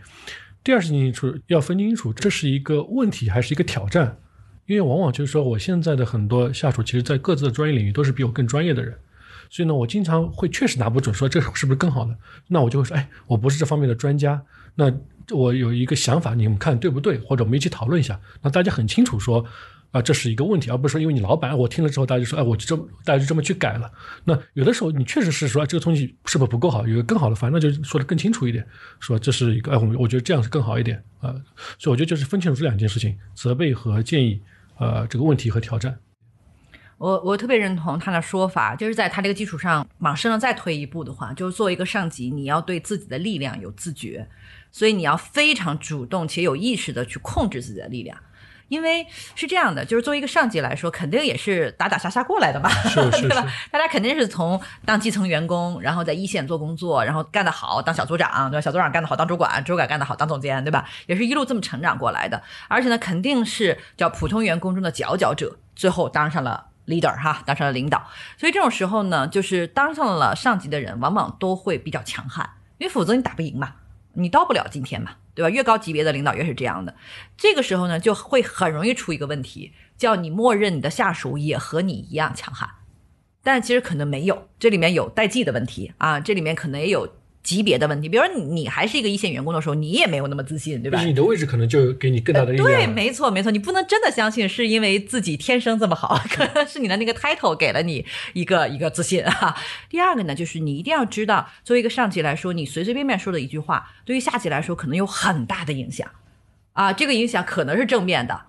第二事情是要分清楚这是一个问题还是一个挑战，因为往往就是说我现在的很多下属其实在各自的专业领域都是比我更专业的人，所以呢，我经常会确实拿不准说这是不是更好的，那我就会说，哎，我不是这方面的专家，那。我有一个想法，你们看对不对？或者我们一起讨论一下，那大家很清楚说，啊，这是一个问题，而不是说因为你老板，我听了之后，大家就说，哎，我就这么，大家就这么去改了。那有的时候你确实是说这个东西是不是不够好，有更好的方案，那就说的更清楚一点，说这是一个，哎，我我觉得这样是更好一点啊。所以我觉得就是分清楚这两件事情，责备和建议，呃，这个问题和挑战。我我特别认同他的说法，就是在他这个基础上往深了再推一步的话，就是作为一个上级，你要对自己的力量有自觉。所以你要非常主动且有意识的去控制自己的力量，因为是这样的，就是作为一个上级来说，肯定也是打打杀杀过来的嘛，对吧？大家肯定是从当基层员工，然后在一线做工作，然后干得好当小组长，对吧？小组长干得好当主管，主管干得好当总监，对吧？也是一路这么成长过来的，而且呢，肯定是叫普通员工中的佼佼者，最后当上了 leader 哈，当上了领导。所以这种时候呢，就是当上了上级的人，往往都会比较强悍，因为否则你打不赢嘛。你到不了今天嘛，对吧？越高级别的领导越是这样的，这个时候呢，就会很容易出一个问题，叫你默认你的下属也和你一样强悍，但其实可能没有，这里面有代际的问题啊，这里面可能也有。级别的问题，比如说你你还是一个一线员工的时候，你也没有那么自信，对吧？你的位置可能就给你更大的力量。对，没错没错，你不能真的相信是因为自己天生这么好，可能是你的那个 title 给了你一个一个自信啊。第二个呢，就是你一定要知道，作为一个上级来说，你随随便便说的一句话，对于下级来说可能有很大的影响啊。这个影响可能是正面的，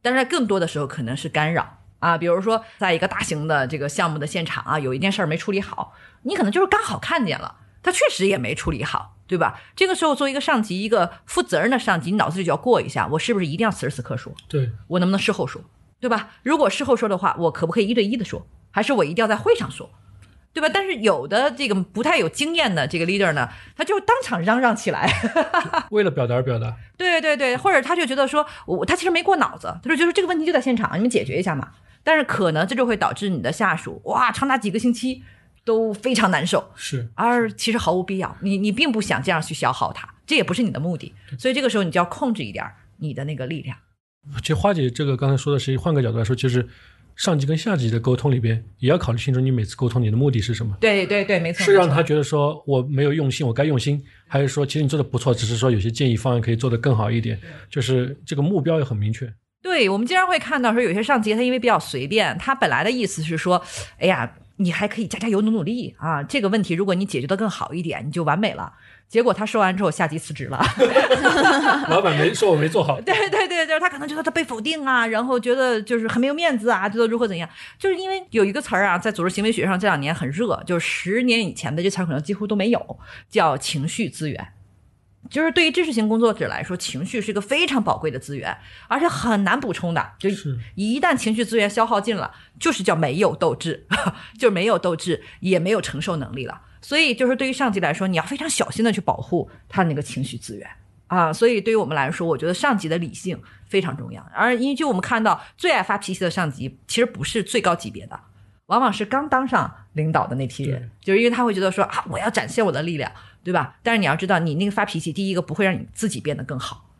但是更多的时候可能是干扰啊。比如说，在一个大型的这个项目的现场啊，有一件事儿没处理好，你可能就是刚好看见了。他确实也没处理好，对吧？这个时候，作为一个上级，一个负责任的上级，你脑子里就要过一下：我是不是一定要此时此刻说？对我能不能事后说？对吧？如果事后说的话，我可不可以一对一的说？还是我一定要在会上说？对吧？但是有的这个不太有经验的这个 leader 呢，他就当场嚷嚷起来，为了表达而表达。对对对，或者他就觉得说，我他其实没过脑子，他说就是这个问题就在现场，你们解决一下嘛。但是可能这就会导致你的下属哇，长达几个星期。都非常难受，是，而其实毫无必要，你你并不想这样去消耗它，这也不是你的目的，所以这个时候你就要控制一点你的那个力量。其实花姐这个刚才说的是换个角度来说，就是上级跟下级的沟通里边也要考虑清楚，你每次沟通你的目的是什么？对对对，没错，是让他觉得说我没有用心，我该用心，还是说其实你做的不错，只是说有些建议方案可以做得更好一点，就是这个目标也很明确。对，我们经常会看到说有些上级他因为比较随便，他本来的意思是说，哎呀。你还可以加加油，努努力啊！这个问题，如果你解决的更好一点，你就完美了。结果他说完之后，下级辞职了。老板没说我没做好。对对对，就是他可能觉得他被否定啊，然后觉得就是很没有面子啊，觉得如何怎样？就是因为有一个词儿啊，在组织行为学上这两年很热，就是十年以前的这词儿可能几乎都没有，叫情绪资源。就是对于知识型工作者来说，情绪是一个非常宝贵的资源，而且很难补充的。就一旦情绪资源消耗尽了，就是叫没有斗志，就是没有斗志，也没有承受能力了。所以，就是对于上级来说，你要非常小心的去保护他那个情绪资源啊。所以，对于我们来说，我觉得上级的理性非常重要。而因为就我们看到，最爱发脾气的上级，其实不是最高级别的。往往是刚当上领导的那批人，就是因为他会觉得说啊，我要展现我的力量，对吧？但是你要知道，你那个发脾气，第一个不会让你自己变得更好，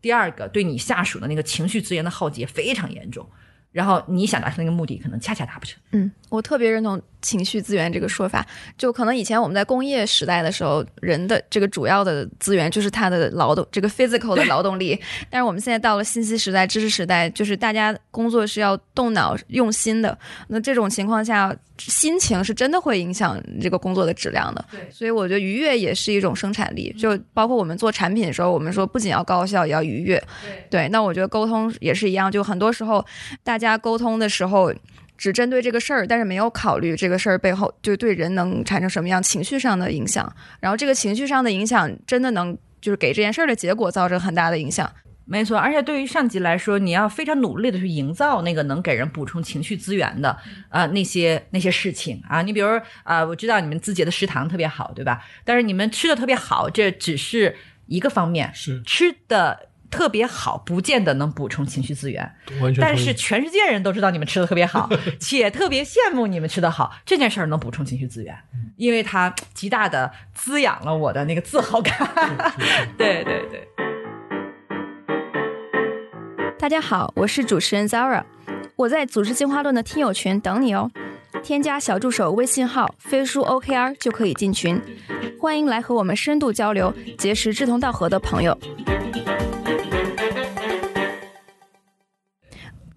第二个对你下属的那个情绪资源的耗竭非常严重。然后你想达成那个目的，可能恰恰达不成。嗯，我特别认同情绪资源这个说法。就可能以前我们在工业时代的时候，人的这个主要的资源就是他的劳动，这个 physical 的 劳动力。但是我们现在到了信息时代、知识时代，就是大家工作是要动脑、用心的。那这种情况下，心情是真的会影响这个工作的质量的。对所以我觉得愉悦也是一种生产力。就包括我们做产品的时候，我们说不仅要高效，也要愉悦。对，那我觉得沟通也是一样，就很多时候大家沟通的时候。只针对这个事儿，但是没有考虑这个事儿背后就对人能产生什么样情绪上的影响，然后这个情绪上的影响真的能就是给这件事儿的结果造成很大的影响。没错，而且对于上级来说，你要非常努力的去营造那个能给人补充情绪资源的啊、呃那些那些事情啊。你比如啊、我知道你们自己的食堂特别好，对吧？但是你们吃的特别好，这只是一个方面，是吃的特别好，不见得能补充情绪资源。但是全世界人都知道你们吃的特别好，且特别羡慕你们吃的好，这件事儿能补充情绪资源，因为它极大的滋养了我的那个自豪感。对对对。大家好，我是主持人 Zara，我在组织进化论的听友群等你哦。添加小助手微信号飞书 OKR 就可以进群，欢迎来和我们深度交流，结识志同道合的朋友。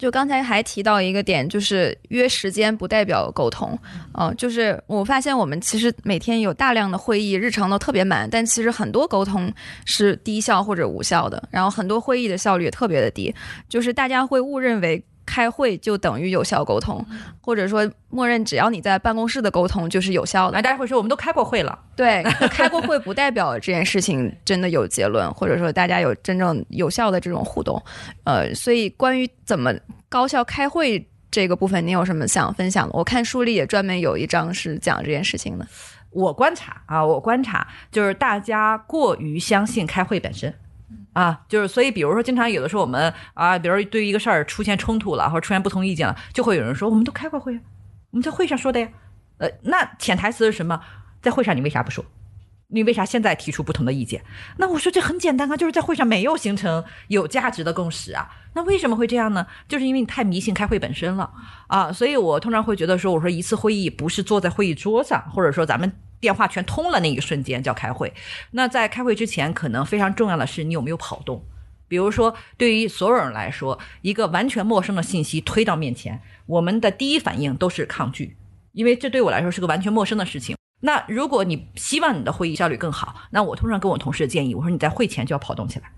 就刚才还提到一个点，就是约时间不代表沟通，嗯、就是我发现我们其实每天有大量的会议，日程都特别满，但其实很多沟通是低效或者无效的，然后很多会议的效率也特别的低，就是大家会误认为开会就等于有效沟通，或者说默认只要你在办公室的沟通就是有效的那，。大家会说我们都开过会了，对，开过会不代表这件事情真的有结论，或者说大家有真正有效的这种互动。呃，所以关于怎么高效开会这个部分，你有什么想分享的？我看书里也专门有一章是讲这件事情的。我观察啊，我观察就是大家过于相信开会本身。啊，就是所以，比如说，经常有的时候我们啊，比如对于一个事儿出现冲突了，或者出现不同意见了，就会有人说，我们都开过会啊，我们在会上说的呀。呃，那潜台词是什么？在会上你为啥不说？你为啥现在提出不同的意见？那我说这很简单啊，就是在会上没有形成有价值的共识啊。那为什么会这样呢？就是因为你太迷信开会本身了啊。所以我通常会觉得说，我说一次会议不是坐在会议桌上，或者说咱们电话全通了那一瞬间叫开会。那在开会之前，可能非常重要的是你有没有跑动。比如说，对于所有人来说，一个完全陌生的信息推到面前，我们的第一反应都是抗拒，因为这对我来说是个完全陌生的事情。那如果你希望你的会议效率更好，那我通常跟我同事建议，我说你在会前就要跑动起来，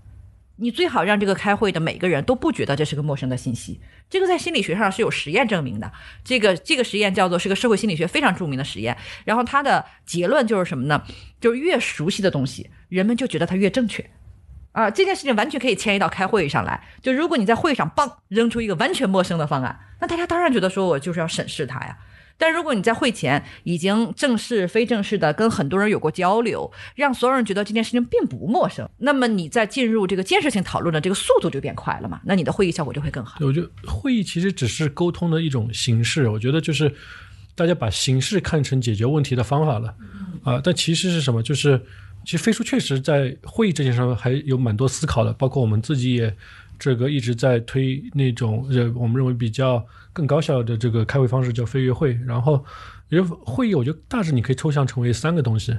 你最好让这个开会的每个人都不觉得这是个陌生的信息。这个在心理学上是有实验证明的，这个这个实验叫做是个社会心理学非常著名的实验。然后它的结论就是什么呢？就是越熟悉的东西，人们就觉得它越正确。啊，这件事情完全可以迁移到开会上来。就如果你在会上棒扔出一个完全陌生的方案，那大家当然觉得说我就是要审视它呀。但如果你在会前已经正式、非正式的跟很多人有过交流，让所有人觉得这件事情并不陌生，那么你在进入这个建设性讨论的这个速度就变快了嘛？那你的会议效果就会更好。对，我觉得会议其实只是沟通的一种形式，我觉得就是大家把形式看成解决问题的方法了啊。但其实是什么？就是其实飞书确实在会议这件事上还有蛮多思考的，包括我们自己也这个一直在推那种呃我们认为比较更高效的这个开会方式，叫飞跃会。然后，因为会议我觉得大致你可以抽象成为三个东西，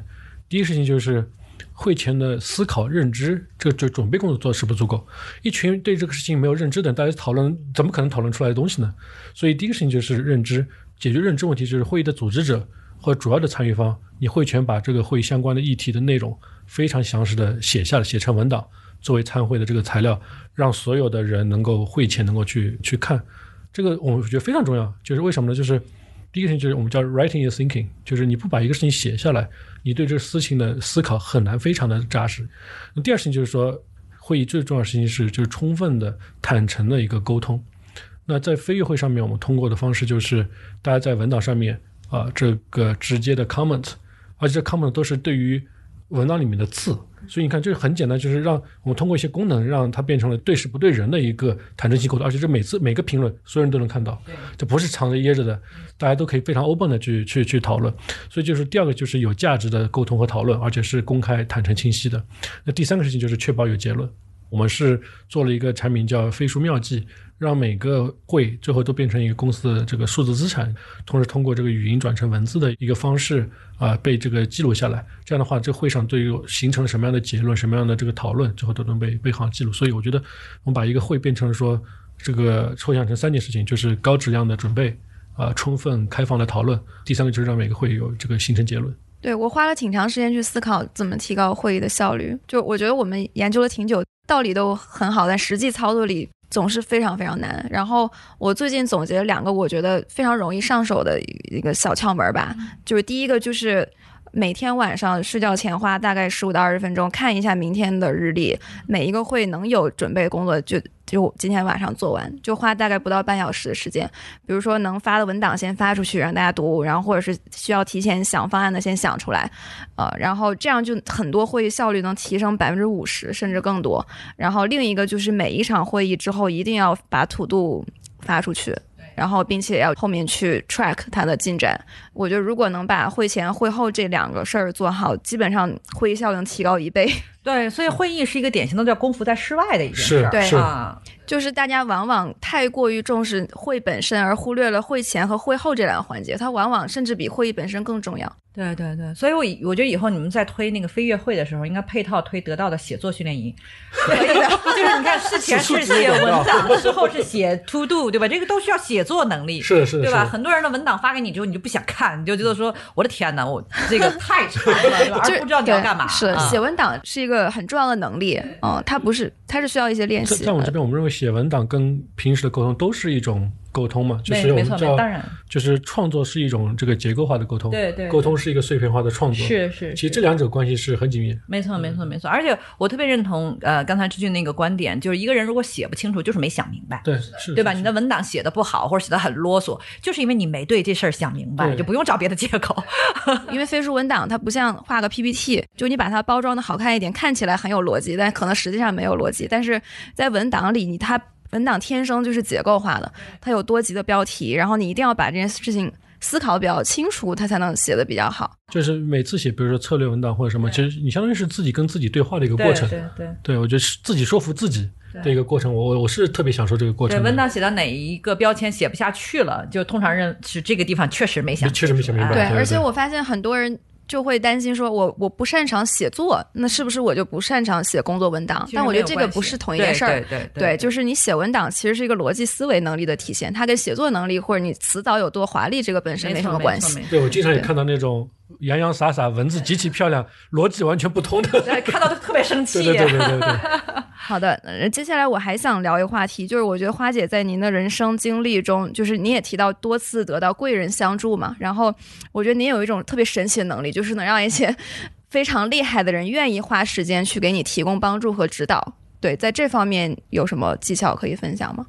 第一事情就是。会前的思考、认知，这就准备工作做的是不足够？一群对这个事情没有认知的，大家讨论怎么可能讨论出来的东西呢？所以第一个事情就是认知，解决认知问题就是会议的组织者或主要的参与方，你会前把这个会议相关的议题的内容非常详实的写下来，写成文档作为参会的这个材料，让所有的人能够会前能够去去看。这个我觉得非常重要，就是为什么呢？就是第一个事情就是我们叫 writing is thinking，就是你不把一个事情写下来，你对这个事情的思考很难非常的扎实。那第二事情就是说，会议最重要的事情是就是充分的、坦诚的一个沟通。那在非议会上面，我们通过的方式就是大家在文档上面啊、这个直接的 comment，而且这 comment 都是对于文档里面的字。所以你看，这个很简单，就是让我们通过一些功能，让它变成了对事不对人的一个坦诚性沟通，而且这每次每个评论，所有人都能看到，这不是藏着掖着的，大家都可以非常 open 的去去去讨论。所以就是第二个就是有价值的沟通和讨论，而且是公开、坦诚、清晰的。那第三个事情就是确保有结论。我们是做了一个产品叫飞书妙记，让每个会最后都变成一个公司的这个数字资产，同时通过这个语音转成文字的一个方式啊、被这个记录下来。这样的话，这会上对于形成什么样的结论、什么样的这个讨论，最后都能被被好记录。所以我觉得我们把一个会变成说这个抽象成三件事情，就是高质量的准备。啊、充分开放的讨论。第三个就是让每个会有这个形成结论。对我花了挺长时间去思考怎么提高会议的效率。就我觉得我们研究了挺久，道理都很好，但实际操作里总是非常非常难。然后我最近总结了两个我觉得非常容易上手的一个小窍门吧，就是第一个就是。每天晚上睡觉前花大概十五到二十分钟看一下明天的日历，每一个会能有准备工作就就今天晚上做完，就花大概不到半小时的时间。比如说能发的文档先发出去让大家读，然后或者是需要提前想方案的先想出来，呃，然后这样就很多会议效率能提升百分之五十甚至更多。然后另一个就是每一场会议之后一定要把土度发出去。然后，并且要后面去 track 它的进展。我觉得，如果能把会前、会后这两个事儿做好，基本上会议效能提高一倍。对，所以会议是一个典型的叫功夫在室外的一件事儿，是是啊，就是大家往往太过于重视会本身，而忽略了会前和会后这两个环节，它往往甚至比会议本身更重要。对对对，所以我以我觉得以后你们在推那个飞跃会的时候，应该配套推得到的写作训练营，可以的，就是你看事前是写文 档，事后是写 to do，对吧？这个都需要写作能力，是是对吧？很多人的文档发给你之后，你就不想看，你就觉得说我的天哪，我这个太长了，对吧？就而不知道你要干嘛。是啊写文档是一个很重要的能力，嗯，它不是，它是需要一些练习的。在我们这边，我们认为写文档跟平时的沟通都是一种沟通嘛，就是没没错，我们叫当然就是创作是一种这个结构化的沟通，对对对沟通是一个碎片化的创作，是是。其实这两者关系是很紧密的。没错，没错，没错。而且我特别认同呃刚才志俊那个观点，就是一个人如果写不清楚，就是没想明白。对，是对吧？你的文档写的不好，或者写的很啰嗦，就是因为你没对这事儿想明白，就不用找别的借口。因为飞书文档它不像画个 PPT，就你把它包装的好看一点，看起来很有逻辑，但可能实际上没有逻辑。但是在文档里，你它文档天生就是结构化的，它有多级的标题，然后你一定要把这件事情思考得比较清楚，它才能写的比较好。就是每次写，比如说策略文档或者什么，其实你相当于是自己跟自己对话的一个过程。对对对我觉得是自己说服自己的一个过程。我我我是特别享受这个过，程的。文档写到哪一个标签写不下去了，就通常认是这个地方确实没想，确实没想明白对而且我发现很多人。就会担心说我，我不擅长写作，那是不是我就不擅长写工作文档？但我觉得这个不是同一件事儿。对对对，就是你写文档其实是一个逻辑思维能力的体现，它跟写作能力或者你词藻有多华丽这个本身没什么关系。对我经常也看到那种洋洋洒洒、文字极其漂亮、逻辑完全不通的。对看到都特别生气。对对对对对对。好的，呃接下来我还想聊一个话题，就是我觉得花姐在您的人生经历中，就是你也提到多次得到贵人相助嘛，然后我觉得您有一种特别神奇的能力，就是能让一些 非常厉害的人愿意花时间去给你提供帮助和指导。对，在这方面有什么技巧可以分享吗？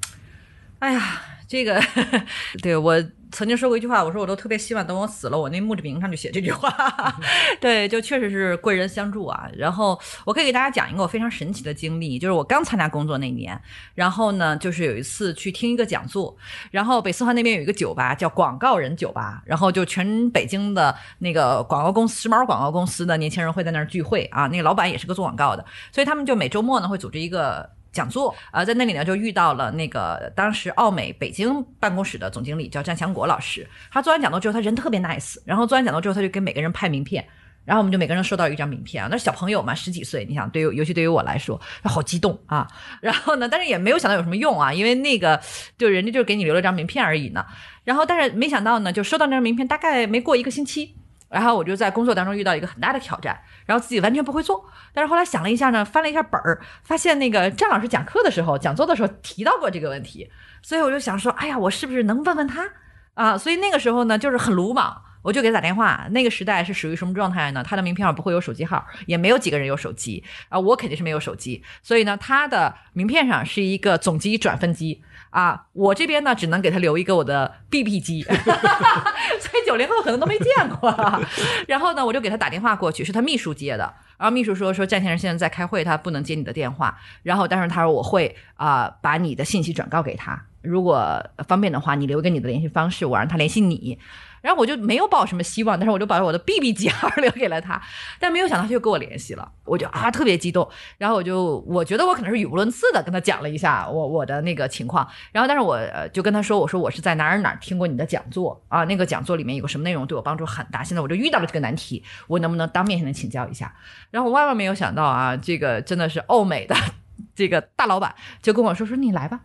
哎呀，这个 对我曾经说过一句话，我说我都特别希望等我死了，我那墓志铭上就写这句话。对，就确实是贵人相助啊。然后我可以给大家讲一个我非常神奇的经历，就是我刚参加工作那年，然后呢，就是有一次去听一个讲座，然后北四环那边有一个酒吧叫广告人酒吧，然后就全北京的那个广告公司、时髦广告公司的年轻人会在那儿聚会啊，那个老板也是个做广告的，所以他们就每周末呢会组织一个。讲座啊、在那里呢就遇到了那个当时奥美北京办公室的总经理叫詹祥国老师。他做完讲座之后，他人特别 nice，然后做完讲座之后，他就给每个人派名片。然后我们就每个人收到一张名片啊，那是小朋友嘛，十几岁，你想，对于尤其对于我来说，他好激动啊。然后呢，但是也没有想到有什么用啊，因为那个就人家就给你留了张名片而已呢。然后但是没想到呢，就收到那张名片，大概没过一个星期，然后我就在工作当中遇到一个很大的挑战，然后自己完全不会做。但是后来想了一下呢，翻了一下本儿，发现那个张老师讲课的时候、讲座的时候提到过这个问题，所以我就想说，哎呀，我是不是能问问他啊？所以那个时候呢，就是很鲁莽。我就给他打电话。那个时代是属于什么状态呢？他的名片上不会有手机号，也没有几个人有手机啊。我肯定是没有手机，所以呢，他的名片上是一个总机转分机啊。我这边呢，只能给他留一个我的 BB 机，所以九零后可能都没见过。然后呢，我就给他打电话过去，是他秘书接的。然后秘书说说战先生现在在开会，他不能接你的电话。然后但是他说我会啊、把你的信息转告给他，如果方便的话，你留一个你的联系方式，我让他联系你。然后我就没有抱什么希望，但是我就把我的 BB 机号留给了他，但没有想到他就跟我联系了，我就啊特别激动，然后我就我觉得我可能是语无伦次的跟他讲了一下我我的那个情况，然后但是我就跟他说，我说我是在哪儿哪儿听过你的讲座啊，那个讲座里面有个什么内容对我帮助很大，现在我就遇到了这个难题，我能不能当面向他请教一下？然后我万万没有想到啊，这个真的是欧美的这个大老板就跟我说说你来吧，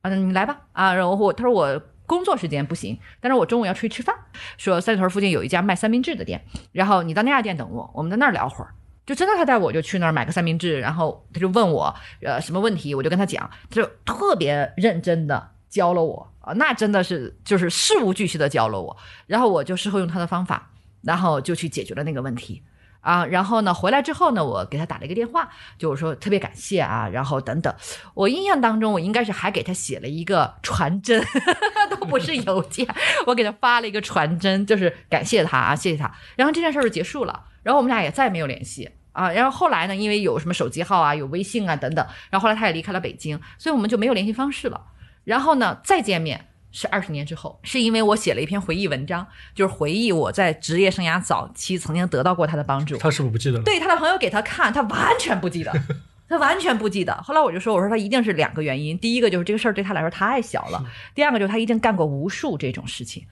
啊你来吧啊，然后我他说我。工作时间不行，但是我中午要出去吃饭。说三里屯附近有一家卖三明治的店，然后你到那家店等我，我们在那儿聊会儿。就真的他带我就去那儿买个三明治，然后他就问我呃什么问题，我就跟他讲，他就特别认真的教了我啊，那真的是就是事无巨细的教了我，然后我就事后用他的方法，然后就去解决了那个问题。啊，然后呢，回来之后呢，我给他打了一个电话，就是说特别感谢啊，然后等等。我印象当中，我应该是还给他写了一个传真，都不是邮件，我给他发了一个传真，就是感谢他啊，谢谢他。然后这件事儿就结束了，然后我们俩也再也没有联系啊。然后后来呢，因为有什么手机号啊，有微信啊等等，然后后来他也离开了北京，所以我们就没有联系方式了。然后呢，再见面。是二十年之后，是因为我写了一篇回忆文章，就是回忆我在职业生涯早期曾经得到过他的帮助。他是不是不记得了？对，他的朋友给他看，他完全不记得，他完全不记得。后来我就说，我说他一定是两个原因，第一个就是这个事儿对他来说太小了，第二个就是他一定干过无数这种事情。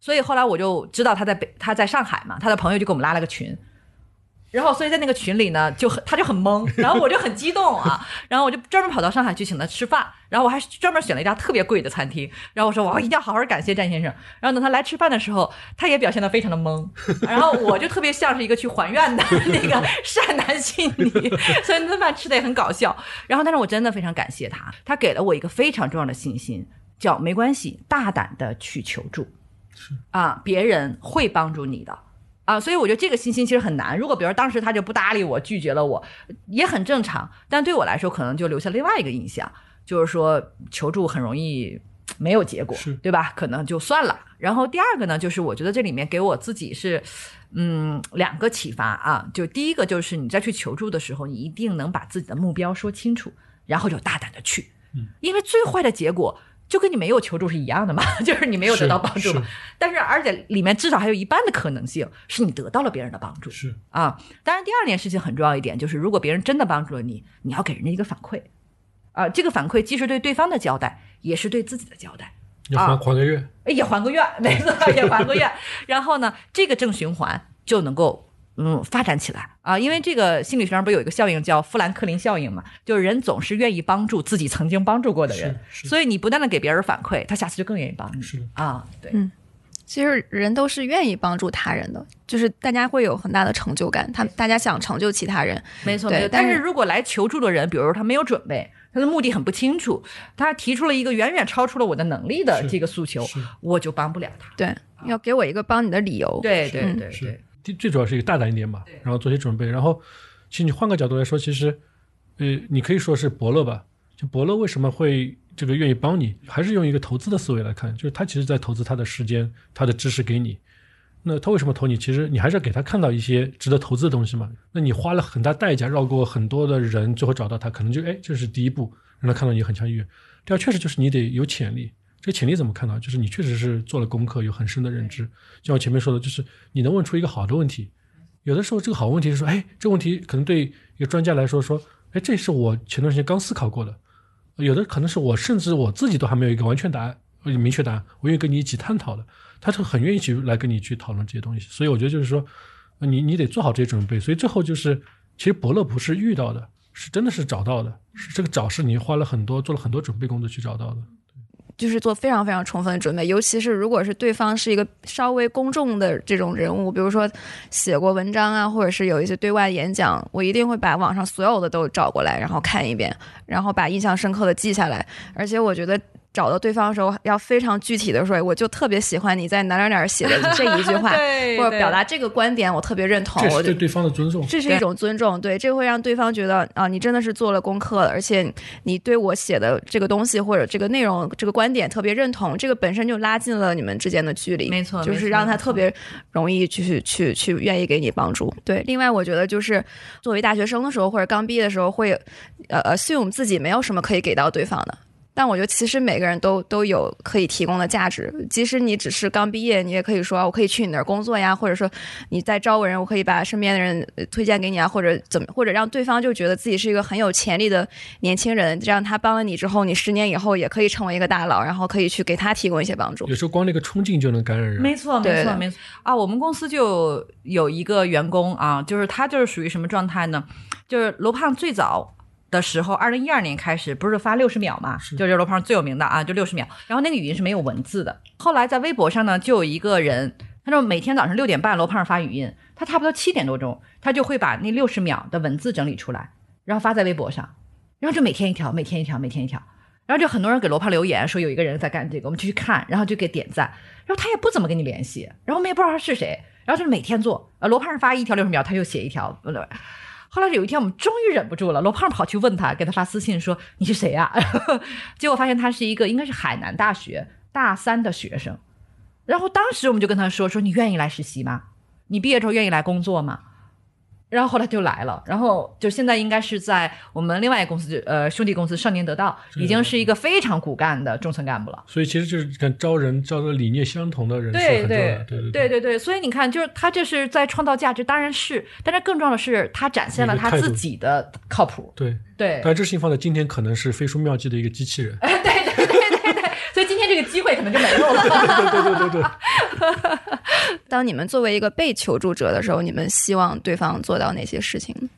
所以后来我就知道他在北，他在上海嘛，他的朋友就给我们拉了个群。然后，所以在那个群里呢，就很他就很懵，然后我就很激动啊，然后我就专门跑到上海去请他吃饭，然后我还专门选了一家特别贵的餐厅，然后我说我一定要好好感谢战先生。然后等他来吃饭的时候，他也表现得非常的懵，然后我就特别像是一个去还愿的那个善男信女，所以那顿饭吃的也很搞笑。然后，但是我真的非常感谢他，他给了我一个非常重要的信心，叫没关系，大胆的去求助，是啊，别人会帮助你的。啊，所以我觉得这个信心其实很难。如果比如当时他就不搭理我，拒绝了我，也很正常。但对我来说，可能就留下另外一个印象，就是说求助很容易没有结果，对吧？可能就算了。然后第二个呢，就是我觉得这里面给我自己是，嗯，两个启发啊。就第一个就是你再去求助的时候，你一定能把自己的目标说清楚，然后就大胆的去，因为最坏的结果。就跟你没有求助是一样的嘛，就是你没有得到帮助嘛。但是而且里面至少还有一半的可能性是你得到了别人的帮助。是啊，当然第二件事情很重要一点就是，如果别人真的帮助了你，你要给人家一个反馈啊。这个反馈既是对对方的交代，也是对自己的交代。要还还个愿，也还个愿，没错，也还个愿。然后呢，这个正循环就能够。嗯，发展起来啊，因为这个心理学上不有一个效应叫富兰克林效应嘛，就是人总是愿意帮助自己曾经帮助过的人，所以你不断的给别人反馈，他下次就更愿意帮你。是啊，对，嗯，其实人都是愿意帮助他人的，就是大家会有很大的成就感，他大家想成就其他人，没错，对。但是如果来求助的人，比如说他没有准备，他的目的很不清楚，他提出了一个远远超出了我的能力的这个诉求，我就帮不了他。对，要给我一个帮你的理由。对对对对。最最主要是一个大胆一点嘛，然后做些准备，然后其实你换个角度来说，其实，呃，你可以说是伯乐吧。就伯乐为什么会这个愿意帮你，还是用一个投资的思维来看，就是他其实在投资他的时间、他的知识给你。那他为什么投你？其实你还是要给他看到一些值得投资的东西嘛。那你花了很大代价，绕过很多的人，最后找到他，可能就哎，这是第一步，让他看到你很强意愿。第二，确实就是你得有潜力。这个潜力怎么看到？就是你确实是做了功课，有很深的认知。就像我前面说的，就是你能问出一个好的问题。有的时候，这个好问题是说，哎，这个问题可能对一个专家来说，说，哎，这是我前段时间刚思考过的。有的可能是我甚至我自己都还没有一个完全答案、明确答案，我愿意跟你一起探讨的。他是很愿意去来跟你去讨论这些东西。所以我觉得就是说，你你得做好这些准备。所以最后就是，其实伯乐不是遇到的，是真的是找到的。是这个找是你花了很多做了很多准备工作去找到的。就是做非常非常充分的准备，尤其是如果是对方是一个稍微公众的这种人物，比如说写过文章啊，或者是有一些对外演讲，我一定会把网上所有的都找过来，然后看一遍，然后把印象深刻的记下来。而且我觉得。找到对方的时候，要非常具体的说，我就特别喜欢你在哪哪哪写的这一句话，或者表达这个观点，我特别认同。这是对对方的尊重，这是一种尊重。对，这会让对方觉得啊，你真的是做了功课，而且你对我写的这个东西或者这个内容、这个观点特别认同，这个本身就拉近了你们之间的距离。没错，就是让他特别容易去去去愿意给你帮助。对，另外我觉得就是作为大学生的时候或者刚毕业的时候，会呃 assume 自己没有什么可以给到对方的。但我觉得其实每个人都都有可以提供的价值，即使你只是刚毕业，你也可以说我可以去你那儿工作呀，或者说你在招个人，我可以把身边的人呃推荐给你啊，或者怎么，或者让对方就觉得自己是一个很有潜力的年轻人，这样他帮了你之后，你十年以后也可以成为一个大佬，然后可以去给他提供一些帮助。有时候光那个冲劲就能感染人。没错，没错，没错啊！我们公司就有一个员工啊，就是他就是属于什么状态呢？就是罗胖最早的时候，二零一二年开始不是发六十秒嘛，就是罗胖最有名的啊，就六十秒。然后那个语音是没有文字的。后来在微博上呢，就有一个人，他说每天早上六点半罗胖发语音，他差不多七点多钟，他就会把那六十秒的文字整理出来，然后发在微博上，然后就每天一条，每天一条，每天一条。然后就很多人给罗胖留言说有一个人在干这个，我们就去看，然后就给点赞，然后他也不怎么跟你联系，然后我们也不知道他是谁，然后就是每天做，呃，罗胖发一条六十秒，他就写一条，不对。后来有一天我们终于忍不住了，罗胖跑去问他，给他发私信说你是谁呀、结果发现他是一个应该是海南大学大三的学生，然后当时我们就跟他说说你愿意来实习吗？你毕业之后愿意来工作吗？然后后来就来了，然后就现在应该是在我们另外一个公司，呃，兄弟公司少年得道，已经是一个非常骨干的中层干部了。所以其实就是看招人招的理念相同的人是对很重要的。对对对对对对，所以你看，就是他这是在创造价值，当然是，但是更重要的是，他展现了他自己的靠谱。对。对，但这事情放在今天，可能是飞书妙计的一个机器人。对天这个机会可能就没有了。对对对对对。当你们作为一个被求助者的时候，你们希望对方做到哪些事情呢？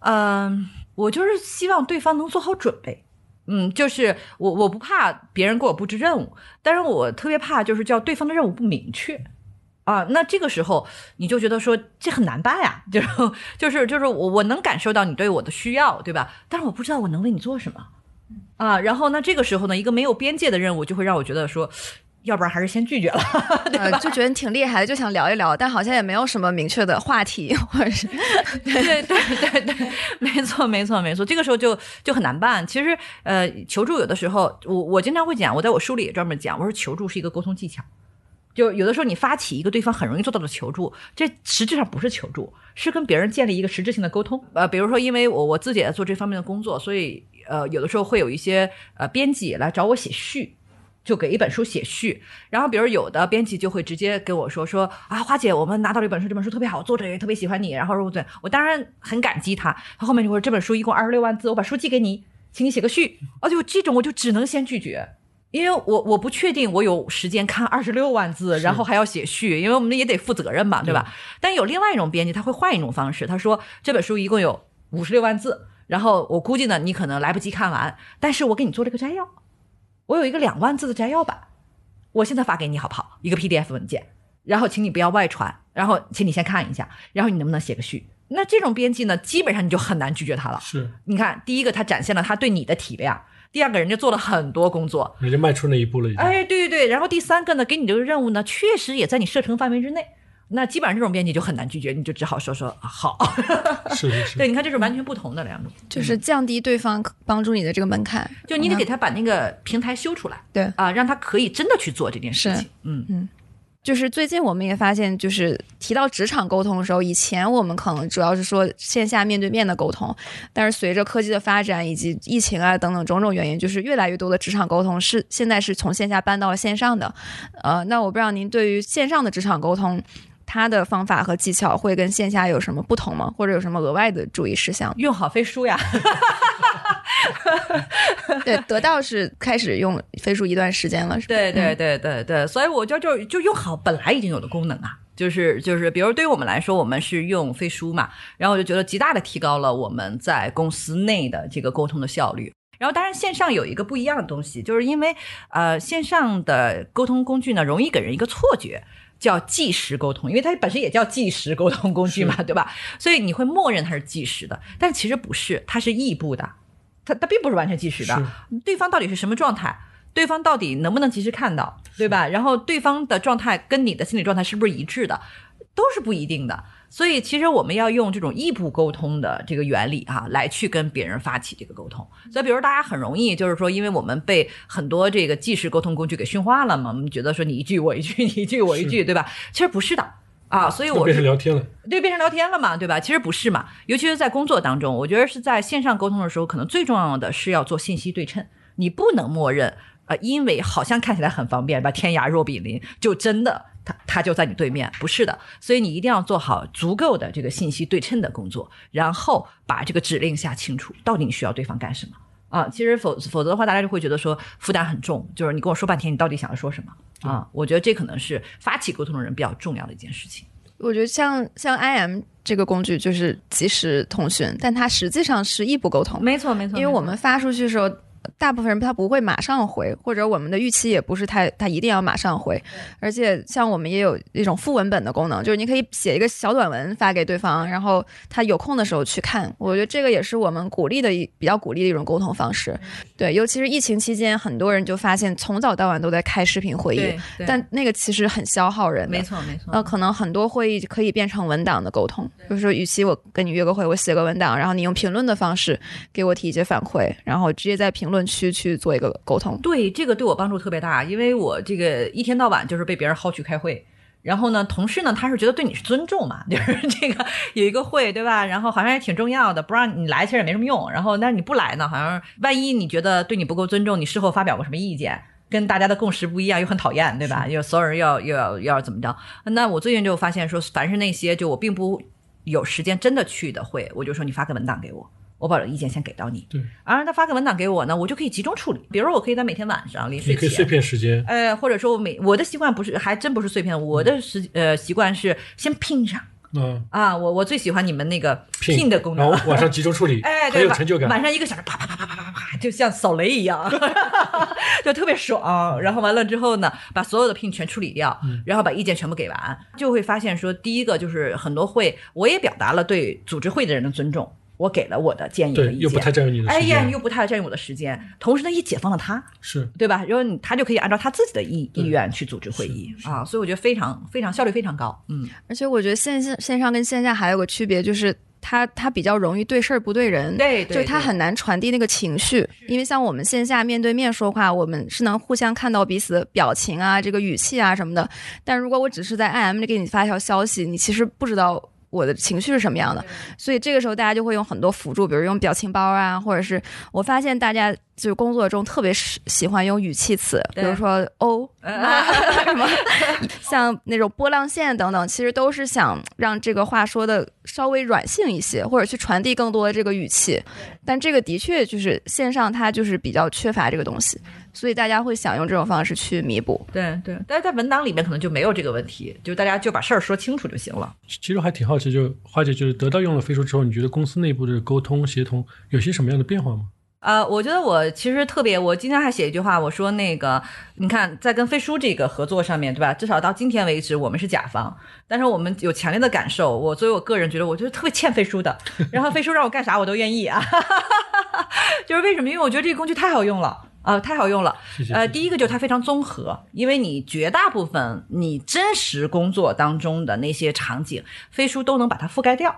嗯，我就是希望对方能做好准备。嗯，就是我我不怕别人给我布置任务，但是我特别怕就是叫对方的任务不明确啊。那这个时候你就觉得说这很难办呀，就是就是就是我我能感受到你对我的需要，对吧？但是我不知道我能为你做什么啊。然后那这个时候呢，一个没有边界的任务就会让我觉得说，要不然还是先拒绝了。呃，就觉得你挺厉害的，就想聊一聊，但好像也没有什么明确的话题，或者是对对对对，没错没错没错，这个时候就就很难办。其实呃，求助有的时候，我我经常会讲，我在我书里也专门讲，我说求助是一个沟通技巧。就有的时候你发起一个对方很容易做到的求助，这实质上不是求助，是跟别人建立一个实质性的沟通。呃，比如说因为我我自己也在做这方面的工作，所以呃有的时候会有一些呃编辑来找我写序。就给一本书写序，然后比如有的编辑就会直接跟我说说啊，花姐，我们拿到了一本书，这本书特别好，作者也特别喜欢你，然后说对我当然很感激他。他后面就说这本书一共二十六万字，我把书寄给你，请你写个序。哦，就这种我就只能先拒绝，因为我我不确定我有时间看二十六万字，然后还要写序，因为我们也得负责任嘛，对吧？但有另外一种编辑，他会换一种方式，他说这本书一共有五十六万字，然后我估计呢你可能来不及看完，但是我给你做了个摘要。我有一个两万字的摘要版，我现在发给你好不好？一个 PDF 文件，然后请你不要外传，然后请你先看一下，然后你能不能写个序？那这种编辑呢，基本上你就很难拒绝他了。是，你看，第一个他展现了他对你的体谅，第二个人家做了很多工作，人家迈出那一步了已经。哎，对对对，然后第三个呢，给你这个任务呢，确实也在你射程范围之内。那基本上这种编辑就很难拒绝，你就只好说说啊好。是是是。对，你看这是完全不同的两种，就是降低对方帮助你的这个门槛，就你得给他把那个平台修出来，对啊，让他可以真的去做这件事情。嗯。嗯就是最近我们也发现，就是提到职场沟通的时候，以前我们可能主要是说线下面对面的沟通，但是随着科技的发展以及疫情啊等等种种原因，就是越来越多的职场沟通是现在是从线下搬到了线上的。呃，那我不知道您对于线上的职场沟通，它的方法和技巧会跟线下有什么不同吗？或者有什么额外的注意事项？用好飞书呀。对，得到是开始用飞书一段时间了，是吧？对对对对对，所以我就就就用好本来已经有的功能啊，就是就是，比如对于我们来说，我们是用飞书嘛，然后我就觉得极大的提高了我们在公司内的这个沟通的效率。然后，当然线上有一个不一样的东西，就是因为呃线上的沟通工具呢，容易给人一个错觉。叫即时沟通，因为它本身也叫即时沟通工具嘛，对吧？所以你会默认它是即时的，但其实不是，它是异步的，它它并不是完全即时的。对方到底是什么状态？对方到底能不能及时看到，对吧？然后对方的状态跟你的心理状态是不是一致的，都是不一定的。所以其实我们要用这种异步沟通的这个原理哈、来去跟别人发起这个沟通。所以，比如大家很容易就是说，因为我们被很多这个即时沟通工具给驯化了嘛，我们觉得说你一句我一句，你一句我一句，对吧？其实不是的。啊，所以我变成聊天了。对，变成聊天了嘛，对吧？其实不是嘛，尤其是在工作当中，我觉得是在线上沟通的时候，可能最重要的是要做信息对称，你不能默认，呃，因为好像看起来很方便，把天涯若比邻，就真的他他就在你对面，不是的。所以你一定要做好足够的这个信息对称的工作，然后把这个指令下清楚，到底你需要对方干什么啊？其实否否则的话，大家就会觉得说负担很重，就是你跟我说半天，你到底想要说什么啊？我觉得这可能是发起沟通的人比较重要的一件事情。我觉得像像 IM 这个工具就是即时通讯，但它实际上是异步沟通，没错没错，因为我们发出去的时候。大部分人他不会马上回，或者我们的预期也不是太他一定要马上回，而且像我们也有一种副文本的功能，就是你可以写一个小短文发给对方，然后他有空的时候去看。我觉得这个也是我们鼓励的一比较鼓励的一种沟通方式。对，尤其是疫情期间，很多人就发现从早到晚都在开视频会议，但那个其实很消耗人。没错没错。呃，可能很多会议可以变成文档的沟通，就是说，与其我跟你约个会，我写个文档，然后你用评论的方式给我提一些反馈，然后直接在评论区去做。一个沟通，对这个对我帮助特别大，因为我这个一天到晚就是被别人薅去开会，然后呢，同事呢他是觉得对你是尊重嘛，就是这个有一个会对吧？然后好像也挺重要的，不让你来其实也没什么用。然后但是你不来呢，好像万一你觉得对你不够尊重，你事后发表过什么意见，跟大家的共识不一样，又很讨厌，对吧？又所有人要又要要怎么着？那我最近就发现说，凡是那些就我并不有时间真的去的会，我就说你发个文档给我。我把意见先给到你，对，而他发个文档给我呢，我就可以集中处理。比如我可以在每天晚上临睡前，可以碎片时间，呃，或者说我每我的习惯不是，还真不是碎片，我的时呃习惯是先拼上。嗯啊，我我最喜欢你们那个拼的功能，然后晚上集中处理，哎，很有成就感。晚上一个小时，啪啪啪啪啪啪啪，就像扫雷一样，就特别爽。然后完了之后呢，把所有的拼全处理掉，然后把意见全部给完，就会发现说，第一个就是很多会，我也表达了对组织会的人的尊重。我给了我的建议和意见，又不太占用你的时间，哎呀，又不太占用我的时间。同时呢，也解放了他，是对吧？然后你他就可以按照他自己的意意愿去组织会议啊，所以我觉得非常非常效率非常高。嗯，而且我觉得线线线上跟线下还有个区别，就是他他比较容易对事儿不对人，对，就是他很难传递那个情绪，因为像我们线下面对面说话，我们是能互相看到彼此的表情啊，这个语气啊什么的。但如果我只是在 IM 里给你发一条消息，你其实不知道。我的情绪是什么样的？所以这个时候大家就会用很多辅助，比如用表情包啊，或者是我发现大家就是工作中特别喜喜欢用语气词，比如说哦 什么像那种波浪线等等，其实都是想让这个话说的稍微软性一些，或者去传递更多的这个语气。但这个的确就是线上它就是比较缺乏这个东西。所以大家会想用这种方式去弥补，对对，但是在文档里面可能就没有这个问题，就大家就把事儿说清楚就行了。其实我还挺好奇，就花姐就是得到用了飞书之后，你觉得公司内部的沟通协同有些什么样的变化吗？呃，我觉得我其实特别，我今天还写一句话，我说那个，你看在跟飞书这个合作上面对吧？至少到今天为止，我们是甲方，但是我们有强烈的感受，我作为我个人觉得，我就是特别欠飞书的，然后飞书让我干啥我都愿意啊，就是为什么？因为我觉得这个工具太好用了。啊，太好用了！呃，第一个就是它非常综合，因为你绝大部分你真实工作当中的那些场景，飞书都能把它覆盖掉。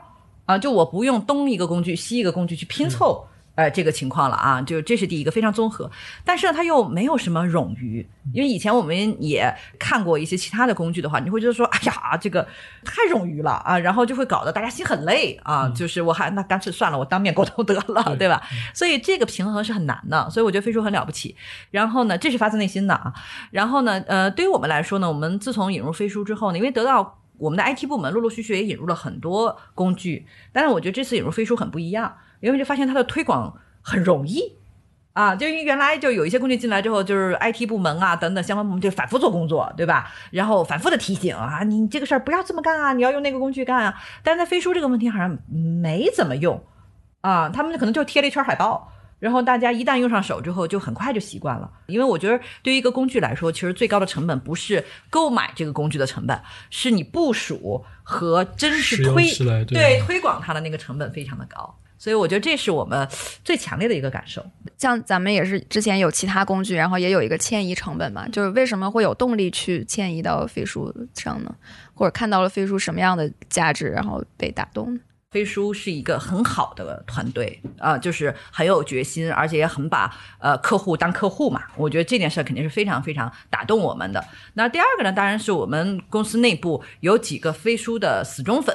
啊，就我不用东一个工具西一个工具去拼凑。呃，这个情况了啊，就这是第一个非常综合，但是呢，它又没有什么冗余，因为以前我们也看过一些其他的工具的话，你会觉得说，哎呀，这个太冗余了啊，然后就会搞得大家心很累啊，就是 我还那干脆算了，我当面沟通得了，对吧？所以这个平衡是很难的，所以我觉得飞书很了不起。然后呢，这是发自内心的啊。然后呢，呃，对于我们来说呢，我们自从引入飞书之后呢，因为得到我们的 IT 部门陆陆续续也引入了很多工具，但是我觉得这次引入飞书很不一样。因为就发现它的推广很容易啊，就因为原来就有一些工具进来之后，就是 IT 部门啊等等相关部门就反复做工作，对吧？然后反复的提醒啊，你这个事儿不要这么干啊，你要用那个工具干啊。但是在飞书这个问题好像没怎么用啊，他们可能就贴了一圈海报，然后大家一旦用上手之后，就很快就习惯了。因为我觉得对于一个工具来说，其实最高的成本不是购买这个工具的成本，是你部署和真实推对推广它的那个成本非常的高。所以我觉得这是我们最强烈的一个感受。像咱们也是之前有其他工具，然后也有一个迁移成本嘛，就是为什么会有动力去迁移到飞书上呢？或者看到了飞书什么样的价值，然后被打动？飞书是一个很好的团队啊，就是很有决心，而且也很把呃客户当客户嘛。我觉得这件事肯定是非常非常打动我们的。那第二个呢，当然是我们公司内部有几个飞书的死忠粉。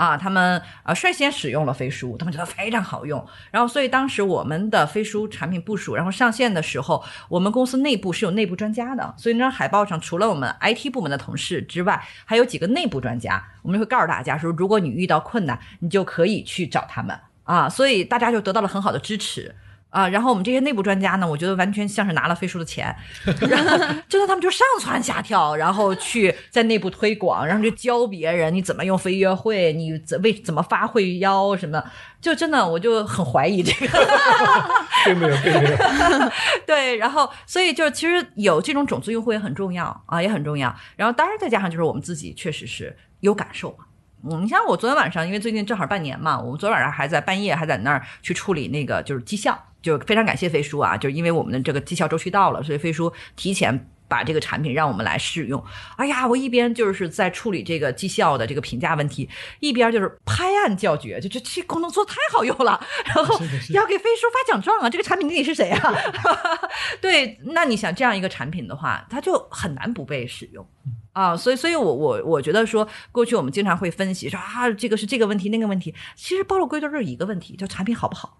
啊，他们呃率先使用了飞书，他们觉得非常好用。然后，所以当时我们的飞书产品部署，然后上线的时候，我们公司内部是有内部专家的，所以那张海报上除了我们 IT 部门的同事之外，还有几个内部专家。我们会告诉大家说，如果你遇到困难，你就可以去找他们啊。所以大家就得到了很好的支持。啊，然后我们这些内部专家呢，我觉得完全像是拿了飞书的钱，然后真的他们就上蹿下跳，然后去在内部推广，然后就教别人你怎么用飞约会，你怎为怎么发会邀什么，就真的我就很怀疑这个，并没有，并没有，对，然后所以就是其实有这种种子用户也很重要啊，也很重要。然后当然再加上就是我们自己确实是有感受嘛。嗯，你像我昨天晚上，因为最近正好半年嘛，我们昨天晚上还在半夜还在那儿去处理那个就是绩效，就非常感谢飞叔啊，就是因为我们的这个绩效周期到了，所以飞叔提前把这个产品让我们来试用。哎呀，我一边就是在处理这个绩效的这个评价问题，一边就是拍案叫绝，就这这功能做的太好用了，然后要给飞叔发奖状啊，这个产品经理是谁啊？对，那你想这样一个产品的话，它就很难不被使用。啊，所以，所以我我我觉得说，过去我们经常会分析说啊，这个是这个问题，那个问题，其实包罗归根就是一个问题，叫产品好不好。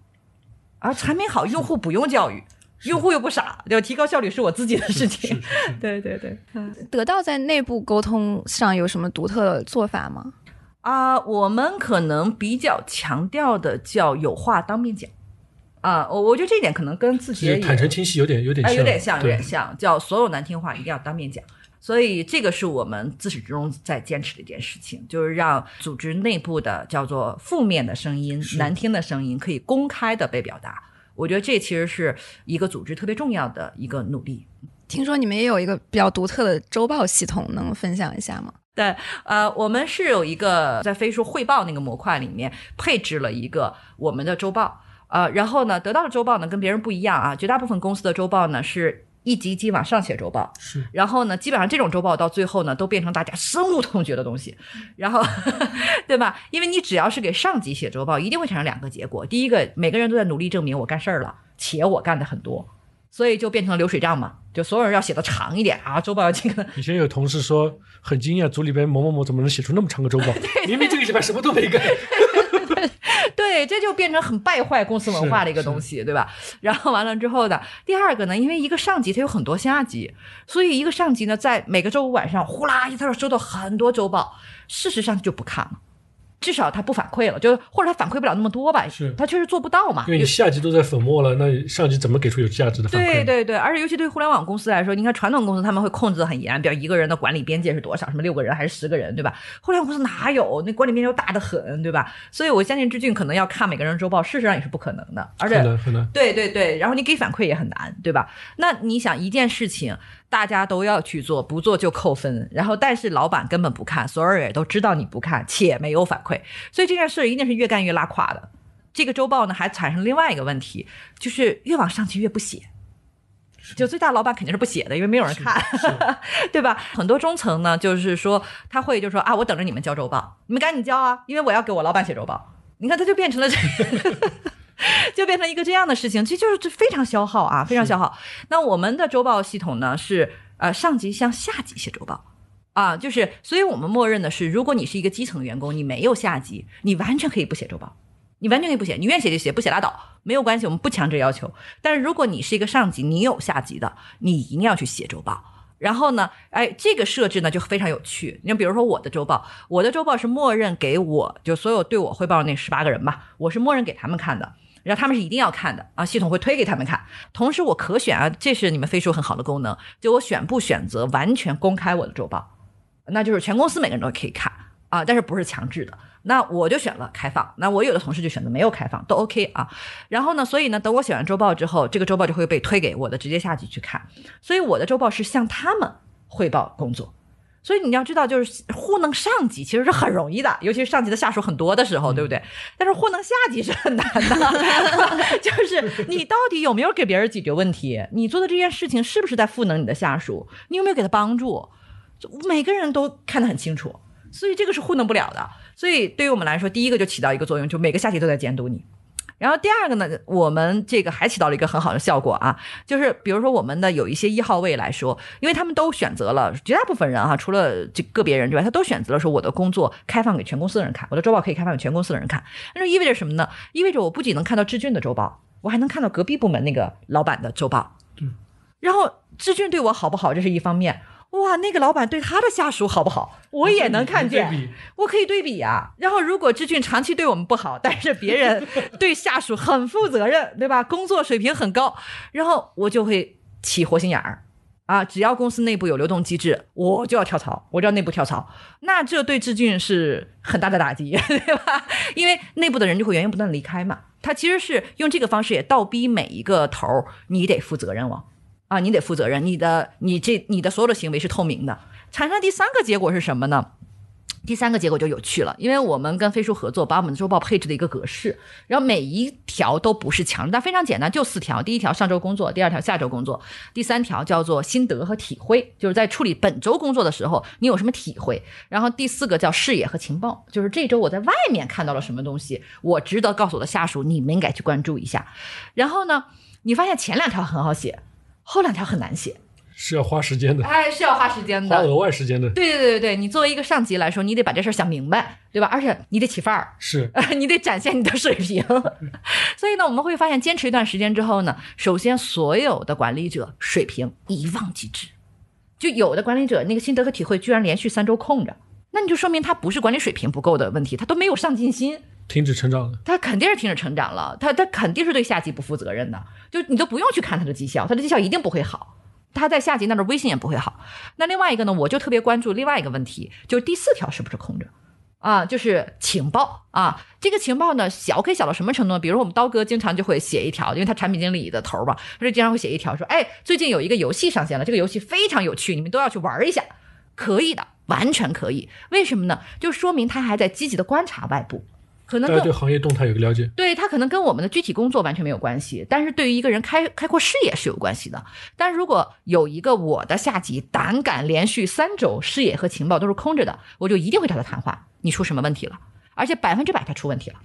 而产品好，用户不用教育，用户又不傻，对吧？提高效率是我自己的事情。对对对。得到在内部沟通上有什么独特的做法吗？啊，我们可能比较强调的叫有话当面讲。啊，我我觉得这一点可能跟自己坦诚清晰有点有点有点像，有点像，叫所有难听话一定要当面讲。所以这个是我们自始至终在坚持的一件事情，就是让组织内部的叫做负面的声音、难听的声音可以公开的被表达。我觉得这其实是一个组织特别重要的一个努力。听说你们也有一个比较独特的周报系统，能分享一下吗？对，呃，我们是有一个在飞书汇报那个模块里面配置了一个我们的周报，呃，然后呢，得到的周报呢跟别人不一样啊，绝大部分公司的周报呢是。一集集往上写周报，是，然后呢，基本上这种周报到最后呢，都变成大家深恶痛绝的东西，然后，对吧？因为你只要是给上级写周报，一定会产生两个结果：第一个，每个人都在努力证明我干事儿了，且我干的很多，所以就变成了流水账嘛，就所有人要写的长一点啊，周报要这个。以前有同事说很惊讶，组里边某某某怎么能写出那么长个周报？明明这个礼拜什么都没干。对，这就变成很败坏公司文化的一个东西，对吧？然后完了之后的第二个呢，因为一个上级他有很多下级，所以一个上级呢，在每个周五晚上呼啦一下收到很多周报，事实上就不看了。至少他不反馈了，就或者他反馈不了那么多吧，是他确实做不到嘛。因为你下级都在粉末了，那上级怎么给出有价值的反馈？对对对，而且尤其对互联网公司来说，你看传统公司他们会控制的很严，比如一个人的管理边界是多少，什么六个人还是十个人，对吧？互联网公司哪有那管理边界大的很，对吧？所以我相信志俊可能要看每个人周报，事实上也是不可能的，而且很难很难。对对对，然后你给反馈也很难，对吧？那你想一件事情。大家都要去做，不做就扣分。然后，但是老板根本不看，所有人也都知道你不看，且没有反馈，所以这件事一定是越干越拉垮的。这个周报呢，还产生另外一个问题，就是越往上去越不写。就最大老板肯定是不写的，因为没有人看，对吧？很多中层呢，就是说他会就说啊，我等着你们交周报，你们赶紧交啊，因为我要给我老板写周报。你看，他就变成了这。就变成一个这样的事情，其实就是这非常消耗啊，非常消耗。那我们的周报系统呢，是呃上级向下级写周报啊，就是所以我们默认的是，如果你是一个基层员工，你没有下级，你完全可以不写周报，你完全可以不写，你愿意写就写，不写拉倒，没有关系，我们不强制要求。但是如果你是一个上级，你有下级的，你一定要去写周报。然后呢，哎，这个设置呢就非常有趣。你比如说我的周报，我的周报是默认给我就所有对我汇报的那十八个人吧，我是默认给他们看的。然后他们是一定要看的啊，系统会推给他们看。同时我可选啊，这是你们飞书很好的功能，就我选不选择完全公开我的周报，那就是全公司每个人都可以看啊，但是不是强制的。那我就选了开放，那我有的同事就选择没有开放，都 OK 啊。然后呢，所以呢，等我写完周报之后，这个周报就会被推给我的直接下级去看，所以我的周报是向他们汇报工作。所以你要知道，就是糊弄上级其实是很容易的，尤其是上级的下属很多的时候，对不对？但是糊弄下级是很难的，就是你到底有没有给别人解决问题？你做的这件事情是不是在赋能你的下属？你有没有给他帮助？每个人都看得很清楚，所以这个是糊弄不了的。所以对于我们来说，第一个就起到一个作用，就每个下级都在监督你。然后第二个呢，我们这个还起到了一个很好的效果啊，就是比如说我们的有一些一号位来说，因为他们都选择了，绝大部分人哈、除了这个别人之外，他都选择了说我的工作开放给全公司的人看，我的周报可以开放给全公司的人看。那就意味着什么呢？意味着我不仅能看到志俊的周报，我还能看到隔壁部门那个老板的周报。然后志俊对我好不好，这是一方面。哇，那个老板对他的下属好不好，我也能看见。我可以对比呀、然后如果志俊长期对我们不好，但是别人 对下属很负责任，对吧？工作水平很高，然后我就会起活心眼儿。啊，只要公司内部有流动机制，我就要跳槽，我就要内部跳槽。那这对志俊是很大的打击，对吧？因为内部的人就会源源不断的离开嘛。他其实是用这个方式也倒逼每一个头儿，你得负责任了啊，你得负责任，你的你这你的所有的行为是透明的。产生第三个结果是什么呢？第三个结果就有趣了，因为我们跟飞书合作，把我们的周报配置的一个格式，然后每一条都不是强制，但非常简单，就四条。第一条上周工作，第二条下周工作，第三条叫做心得和体会，就是在处理本周工作的时候，你有什么体会。然后第四个叫视野和情报，就是这周我在外面看到了什么东西，我值得告诉我的下属，你们应该去关注一下。然后呢，你发现前两条很好写，后两条很难写，是要花时间的，哎，是要花时间的，花额外时间的，对对对对对，你作为一个上级来说，你得把这事儿想明白，对吧？而且你得起范儿，是你得展现你的水平。所以呢，我们会发现，坚持一段时间之后呢，首先所有的管理者水平一望即知，就有的管理者那个心得和体会居然连续三周空着，那你就说明他不是管理水平不够的问题，他都没有上进心。停止成长了。他肯定是停止成长了，他他肯定是对下级不负责任的，就你都不用去看他的绩效，他的绩效一定不会好，他在下级那儿的威信也不会好。那另外一个呢，我就特别关注另外一个问题，就是第四条是不是空着？啊，就是情报啊，这个情报呢，小可以小到什么程度呢？比如我们刀哥经常就会写一条，因为他产品经理的头儿嘛，他就经常会写一条说，哎，最近有一个游戏上线了，这个游戏非常有趣，你们都要去玩一下，可以的，完全可以。为什么呢？就说明他还在积极的观察外部，可能对行业动态有个了解，对他可能跟我们的具体工作完全没有关系，但是对于一个人开开阔视野是有关系的。但如果有一个我的下级胆敢连续三周视野和情报都是空着的，我就一定会找他谈话，你出什么问题了？而且百分之百他出问题了。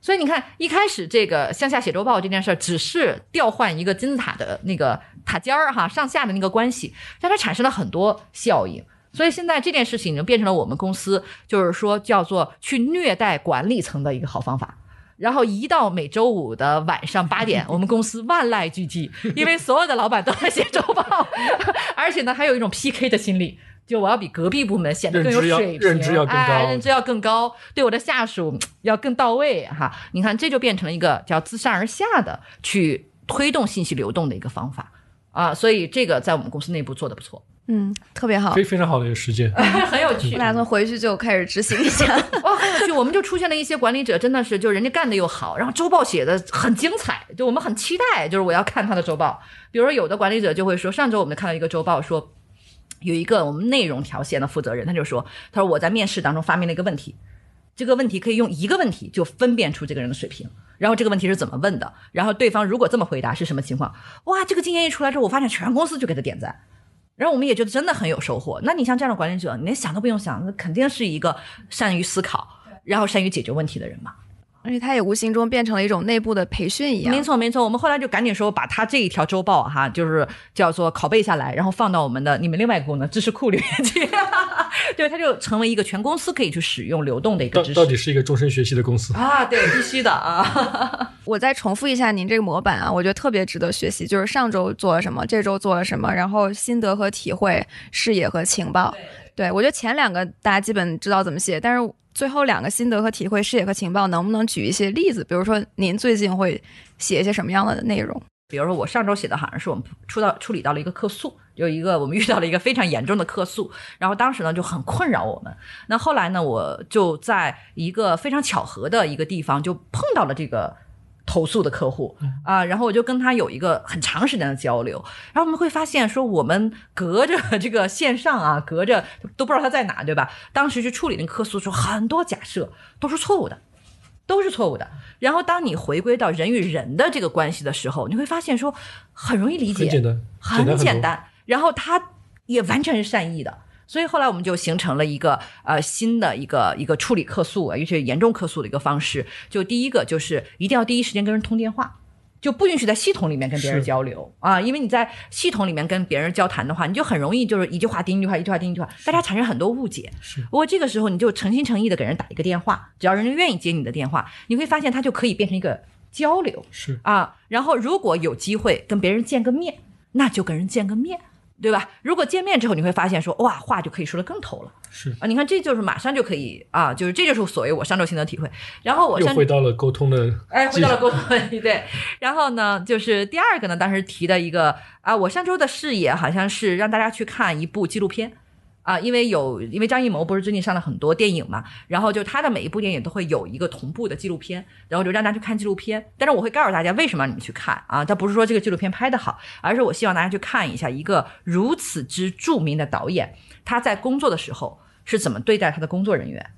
所以你看，一开始这个向下写周报这件事儿，只是调换一个金字塔的那个塔尖儿哈，上下的那个关系，但它产生了很多效应。所以现在这件事情已经变成了我们公司就是说叫做去虐待管理层的一个好方法。然后一到每周五的晚上八点，我们公司万籁俱寂，因为所有的老板都在写周报，而且呢还有一种 PK 的心理。就我要比隔壁部门显得更有认知要水平，认知要更高哎，认知要更高，对我的下属嗯要更到位哈。你看，这就变成了一个叫自上而下的去推动信息流动的一个方法啊。所以这个在我们公司内部做的不错，嗯，特别好。非非常好的一个实践。很有趣我。打算回去就开始执行一下。哇，很有趣！我们就出现了一些管理者，真的是就人家干的又好，然后周报写的很精彩，就我们很期待，就是我要看他的周报。比如说有的管理者就会说，上周我们看到一个周报说。有一个我们内容条线的负责人，他就说：“他说我在面试当中发明了一个问题，这个问题可以用一个问题就分辨出这个人的水平。然后这个问题是怎么问的？然后对方如果这么回答是什么情况？哇，这个经验一出来之后，我发现全公司就给他点赞。然后我们也觉得真的很有收获。那你像这样的管理者，你连想都不用想，那肯定是一个善于思考，然后善于解决问题的人嘛。而且他也无形中变成了一种内部的培训一样。没错没错，我们后来就赶紧说把他这一条周报哈，就是叫做拷贝下来，然后放到我们的你们另外一个功能知识库里面去，对，它就成为一个全公司可以去使用流动的一个知识。到到底是一个终身学习的公司。啊，对，必须的啊。我再重复一下您这个模板啊，我觉得特别值得学习。就是上周做了什么，这周做了什么，然后心得和体会、视野和情报。对我觉得前两个大家基本知道怎么写，但是最后两个心得和体会、视野和情报，能不能举一些例子？比如说您最近会写一些什么样的内容？比如说我上周写的好像是我们出到处理到了一个客诉，有一个我们遇到了一个非常严重的客诉，然后当时呢就很困扰我们。那后来呢，我就在一个非常巧合的一个地方就碰到了这个。投诉的客户啊，然后我就跟他有一个很长时间的交流，然后我们会发现说，我们隔着这个线上啊，隔着都不知道他在哪，对吧？当时去处理那个客诉的时候，很多假设都是错误的，都是错误的。然后当你回归到人与人的这个关系的时候，你会发现说很容易理解，很简单，很简单。简单，然后他也完全是善意的。所以后来我们就形成了一个呃新的一个一个处理客诉，尤其是严重客诉的一个方式。就第一个就是一定要第一时间跟人通电话。就不允许在系统里面跟别人交流啊，因为你在系统里面跟别人交谈的话，你就很容易就是一句话盯一句话，一句话盯一句话，大家产生很多误解。是不过这个时候你就诚心诚意的给人打一个电话，只要人家愿意接你的电话，你会发现他就可以变成一个交流是啊。然后如果有机会跟别人见个面，那就跟人见个面，对吧？如果见面之后你会发现说哇话就可以说得更透了是，啊。你看这就是马上就可以啊，就是这就是所谓我上周心得体会。然后我又回到了沟通的哎，回到了沟通问题，对。然后呢，就是第二个呢，当时提的一个啊，我上周的视野好像是让大家去看一部纪录片。啊，因为有，因为张艺谋不是最近上了很多电影嘛，然后就他的每一部电影都会有一个同步的纪录片，然后就让大家去看纪录片。但是我会告诉大家为什么你们去看啊，他不是说这个纪录片拍得好，而是我希望大家去看一下一个如此之著名的导演，他在工作的时候是怎么对待他的工作人员，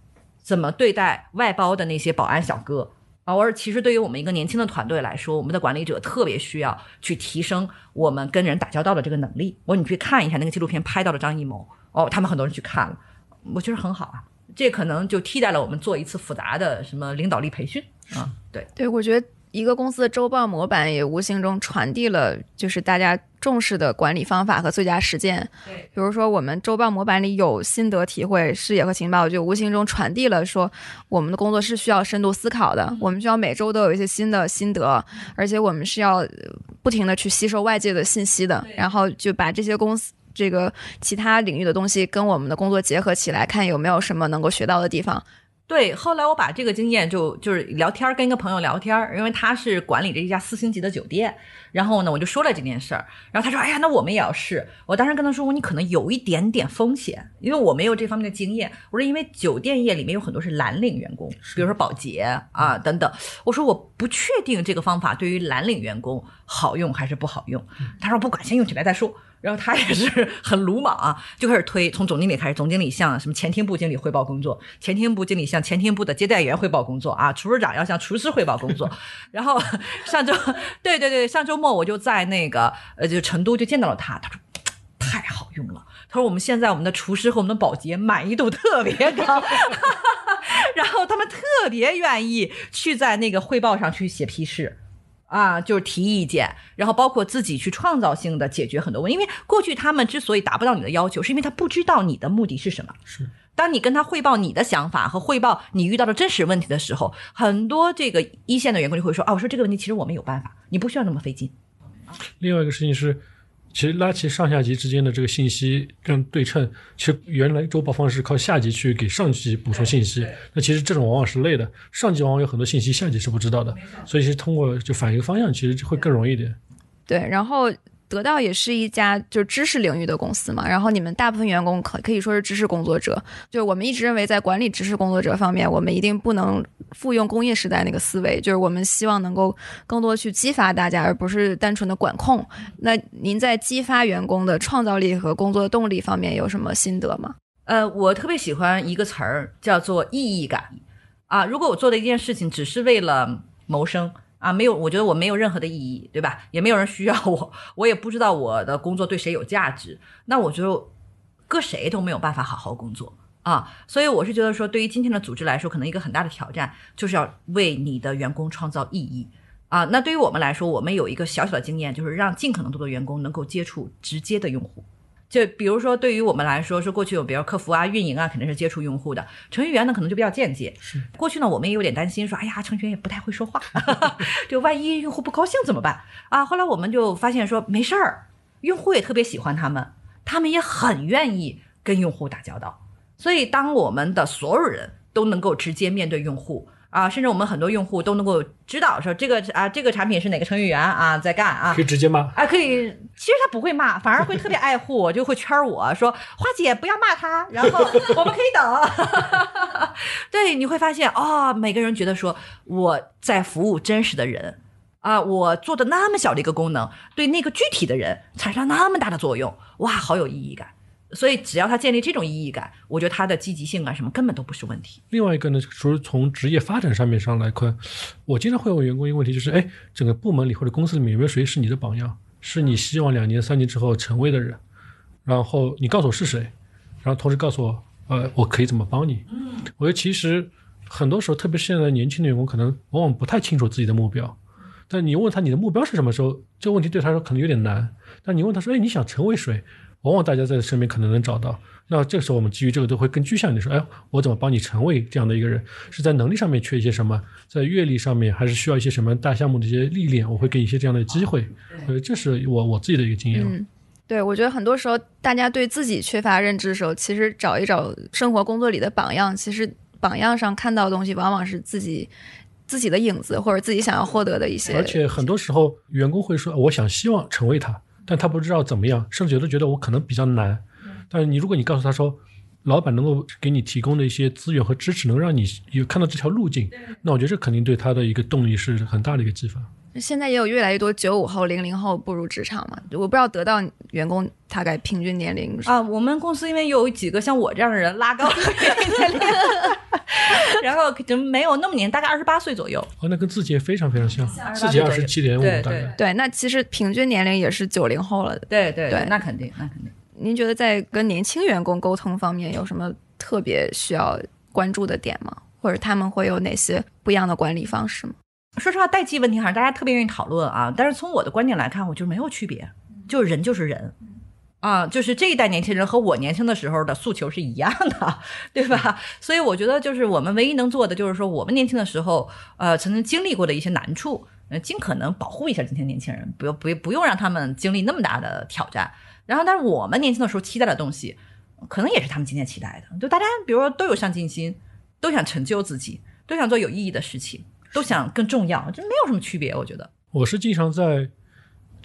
怎么对待外包的那些保安小哥。啊，我说其实对于我们一个年轻的团队来说，我们的管理者特别需要去提升我们跟人打交道的这个能力。我说你去看一下那个纪录片拍到了张艺谋，哦，他们很多人去看了，我觉得很好啊。这可能就替代了我们做一次复杂的什么领导力培训啊。对，对，我觉得一个公司的周报模板也无形中传递了就是大家重视的管理方法和最佳实践。对，比如说我们周报模板里有心得体会、视野和情报，就无形中传递了说我们的工作是需要深度思考的，我们需要每周都有一些新的心得，而且我们是要呃不停的去吸收外界的信息的，然后就把这些公司。这个其他领域的东西跟我们的工作结合起来，看有没有什么能够学到的地方。对，后来我把这个经验就就是聊天儿，跟一个朋友聊天儿，因为他是管理着一家四星级的酒店，然后呢，我就说了这件事儿，然后他说：“哎呀，那我们也要试。”我当时跟他说：“你可能有一点点风险，因为我没有这方面的经验。”我说：“因为酒店业里面有很多是蓝领员工，比如说保洁啊等等。”我说：“我不确定这个方法对于蓝领员工好用还是不好用。”他说：“不管，先用起来再说。”然后他也是很鲁莽啊，就开始推，从总经理开始，总经理向什么前厅部经理汇报工作，前厅部经理向前厅部的接待员汇报工作啊，厨师长要向厨师汇报工作。然后上周，对对对，上周末我就在那个呃，就成都就见到了他，他说太好用了，他说我们现在我们的厨师和我们的保洁满意度特别高，然后他们特别愿意去在那个汇报上去写批示。啊，就是提意见，然后包括自己去创造性的解决很多问题。因为过去他们之所以达不到你的要求，是因为他不知道你的目的是什么。是，当你跟他汇报你的想法和汇报你遇到的真实问题的时候，很多这个一线的员工就会说：“啊，我说这个问题其实我们有办法，你不需要那么费劲。另外一个事情是，其实拉齐上下级之间的这个信息更对称，其实原来周报方式是靠下级去给上级补充信息，那其实这种往往是累的，上级往往有很多信息下级是不知道的，所以其实通过就反一个方向，其实会更容易一点。对，然后得到也是一家就是知识领域的公司嘛，然后你们大部分员工可可以说是知识工作者，就是我们一直认为在管理知识工作者方面，我们一定不能复用工业时代那个思维，就是我们希望能够更多去激发大家，而不是单纯的管控。那您在激发员工的创造力和工作动力方面有什么心得吗？呃，我特别喜欢一个词儿，叫做意义感啊。如果我做的一件事情只是为了谋生啊，没有，我觉得我没有任何的意义，对吧？也没有人需要我，我也不知道我的工作对谁有价值，那我觉得搁谁都没有办法好好工作啊。所以我是觉得说，对于今天的组织来说，可能一个很大的挑战就是要为你的员工创造意义。啊，那对于我们来说，我们有一个小小的经验，就是让尽可能多的员工能够接触直接的用户。就比如说，对于我们来说，说过去有比如客服啊、运营啊，肯定是接触用户的；程序员呢，可能就比较间接。是过去呢，我们也有点担心，说，哎呀，程序员也不太会说话，就万一用户不高兴怎么办啊？后来我们就发现说，没事儿，用户也特别喜欢他们，他们也很愿意跟用户打交道。所以，当我们的所有人都能够直接面对用户。啊，甚至我们很多用户都能够知道说这个啊，这个产品是哪个程序员啊在干啊可以，直接骂。啊，可以。其实他不会骂，反而会特别爱护我，就会圈我说花姐不要骂他，然后我们可以等。对，你会发现哦，每个人觉得说我在服务真实的人啊，我做的那么小的一个功能，对那个具体的人产生那么大的作用，哇，好有意义感。所以只要他建立这种意义感，我觉得他的积极性啊什么根本都不是问题。另外一个呢，说从职业发展上面上来看，我经常会问员工一个问题，就是哎，整个部门里或者公司里面有没有谁是你的榜样，是你希望两年、三年之后成为的人？然后你告诉我是谁，然后同时告诉我，呃，我可以怎么帮你。我觉得其实很多时候，特别是现在年轻的员工，可能往往不太清楚自己的目标。但你问他你的目标是什么时候，这个问题对他说可能有点难。但你问他说，哎，你想成为谁？往往大家在身边可能能找到。那这个时候我们基于这个都会更具象的说，哎，我怎么帮你成为这样的一个人？是在能力上面缺一些什么？在阅历上面还是需要一些什么大项目的一些历练？我会给一些这样的机会。呃，这是我我自己的一个经验。嗯，对，我觉得很多时候大家对自己缺乏认知的时候，其实找一找生活工作里的榜样，其实榜样上看到的东西，往往是自己自己的影子，或者自己想要获得的一些。而且很多时候，员工会说，我想希望成为他，但他不知道怎么样，甚至有的觉得我可能比较难。但是你如果你告诉他说，老板能够给你提供的一些资源和支持，能让你有看到这条路径，那我觉得这肯定对他的一个动力是很大的一个激发。现在也有越来越多九五后、零零后步入职场嘛，我不知道得到员工大概平均年龄啊。我们公司因为有几个像我这样的人拉高了 年龄，然后可能没有那么年，大概二十八岁左右。哦，那跟字节非常非常像，字节二十七点五大概。对，那其实平均年龄也是九零后了。对对对，那肯定，那肯定。您觉得在跟年轻员工沟通方面有什么特别需要关注的点吗？或者他们会有哪些不一样的管理方式吗？说实话，代际问题好像大家特别愿意讨论啊。但是从我的观点来看，我觉得没有区别，就是人就是人啊，就是这一代年轻人和我年轻的时候的诉求是一样的，对吧？所以我觉得，就是我们唯一能做的，就是说我们年轻的时候，呃，曾经经历过的一些难处，呃，尽可能保护一下今天年轻人，不用不不用让他们经历那么大的挑战。然后，但是我们年轻的时候期待的东西，可能也是他们今天期待的。就大家，比如说都有上进心，都想成就自己，都想做有意义的事情，都想更重要，这没有什么区别。我觉得，我是经常在。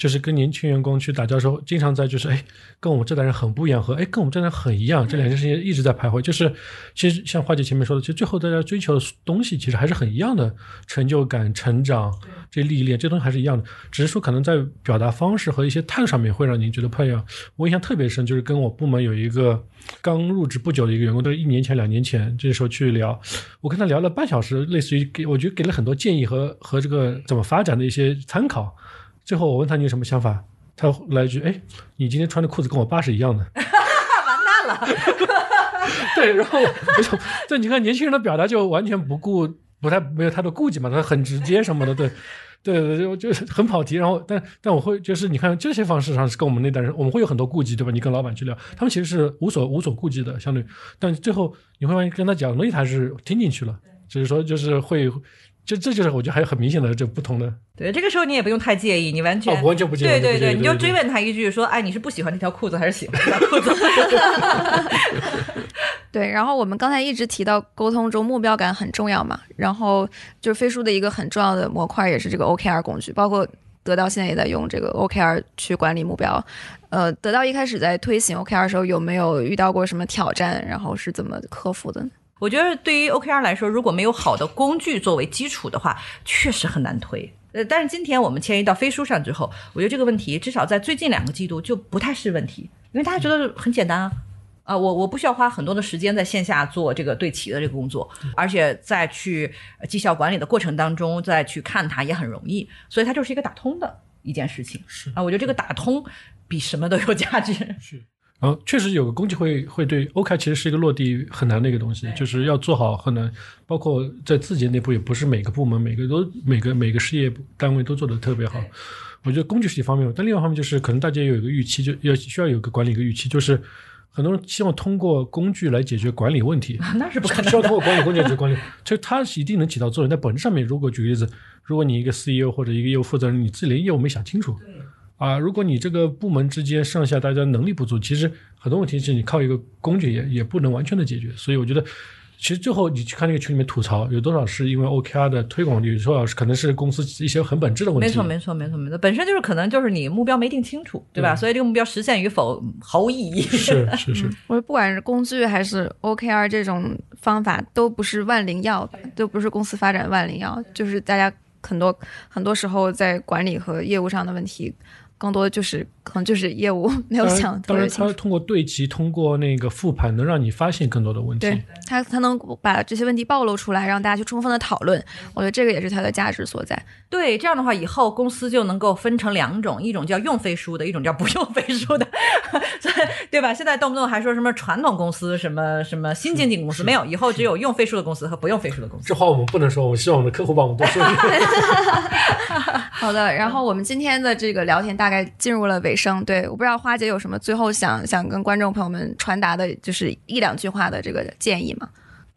就是跟年轻员工去打交道时候，经常在就是哎，跟我们这代人很不一样，和哎跟我们这代人很一样，这两件事情一直在徘徊。就是其实像花姐前面说的，其实最后大家追求的东西其实还是很一样的，成就感、成长、这历练，这东西还是一样的，只是说可能在表达方式和一些态度上面会让您觉得不一样。我印象特别深，就是跟我部门有一个刚入职不久的一个员工，都是一年前、两年前这时候去聊，我跟他聊了半小时，类似于给我觉得给了很多建议和和这个怎么发展的一些参考。最后我问他你有什么想法，他来一句：“哎，你今天穿的裤子跟我爸是一样的。”完蛋了。对，然后我这你看年轻人的表达就完全不顾，不太没有太多顾忌嘛，他很直接什么的，对，对对对，就是很跑题。然后但但我会就是你看这些方式上是跟我们那代人，我们会有很多顾忌，对吧？你跟老板去聊，他们其实是无所无所顾忌的，相对。但最后你会发现跟他讲东西，他是听进去了，只是说就是会。就这就是我觉得还有很明显的这不同的。对，这个时候你也不用太介意，你完全完全不介意。对对对，你就追问他一句说：“哎，你是不喜欢这条裤子还是喜欢这条裤子？” 对，然后我们刚才一直提到沟通中目标感很重要嘛，然后就是飞书的一个很重要的模块也是这个 OKR 工具，包括得到现在也在用这个 OKR 去管理目标。呃，得到一开始在推行 OKR 的时候有没有遇到过什么挑战？然后是怎么克服的？我觉得对于 OKR 来说，如果没有好的工具作为基础的话，确实很难推。呃，但是今天我们迁移到飞书上之后，我觉得这个问题至少在最近两个季度就不太是问题，因为大家觉得很简单啊。啊，我我不需要花很多的时间在线下做这个对齐的这个工作，而且在去绩效管理的过程当中再去看它也很容易，所以它就是一个打通的一件事情。是啊，我觉得这个打通比什么都有价值。是。然后确实有个工具会会对 OK，其实是一个落地很难的一个东西，就是要做好很难。包括在自己内部，也不是每个部门、每个都每个每个事业单位都做得特别好。我觉得工具是一方面，但另外一方面就是可能大家有一个预期，就要需要有个管理一个预期，就是很多人希望通过工具来解决管理问题，那是不可能。需要通过管理工具解决管理，其实它是一定能起到作用。在本质上面，如果举个例子，如果你一个 CEO 或者一个业务负责人，你自己连业务没想清楚。啊，如果你这个部门之间上下大家能力不足，其实很多问题是你靠一个工具也也不能完全的解决。所以我觉得，其实最后你去看那个群里面吐槽，有多少是因为 OKR 的推广，有多少是可能是公司一些很本质的问题。没错，没错，没错，没错，本身就是可能就是你目标没定清楚，对吧？所以这个目标实现与否毫无意义。是是是。我说不管是工具还是 OKR 这种方法，都不是万灵药，都不是公司发展万灵药，就是大家很多很多时候在管理和业务上的问题。更多就是可能就是业务没有想然，当然，特别清楚。它通过对齐，通过那个复盘，能让你发现更多的问题。对他，他能把这些问题暴露出来，让大家去充分的讨论。我觉得这个也是它的价值所在。对，这样的话以后公司就能够分成两种，一种叫用飞书的，一种叫不用飞书的，所以对吧？现在动不动还说什么传统公司、什么什么新经济公司，没有，以后只有用飞书的公司和不用飞书的公司。这话我们不能说，我们希望我们的客户帮我们多说一点。好的，然后我们今天的这个聊天大概进入了尾声。对，我不知道花姐有什么最后想想跟观众朋友们传达的，就是一两句话的这个建议吗？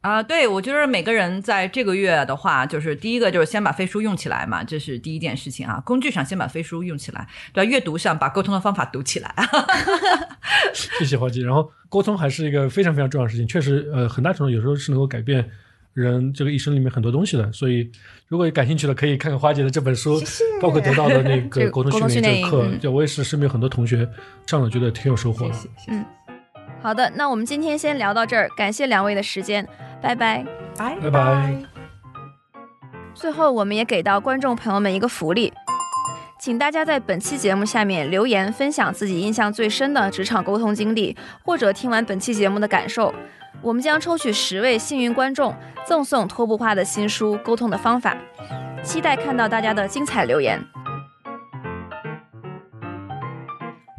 啊、对，我觉得每个人在这个月的话，就是第一个就是先把飞书用起来嘛，这是第一件事情啊。工具上先把飞书用起来，对吧？阅读上把沟通的方法读起来。谢谢花姐。然后沟通还是一个非常非常重要的事情，确实，呃，很大程度有时候是能够改变人这个一生里面很多东西的。所以，如果有感兴趣的，可以看看花姐的这本书，包括得到的那个个沟通训练这个课。就我也是身边很多同学上了，觉得挺有收获的。嗯好的，那我们今天先聊到这儿，感谢两位的时间，拜拜。拜拜拜。最后，我们也给到观众朋友们一个福利，请大家在本期节目下面留言，分享自己印象最深的职场沟通经历，或者听完本期节目的感受。我们将抽取十位幸运观众，赠送托布化的新书《沟通的方法》，期待看到大家的精彩留言。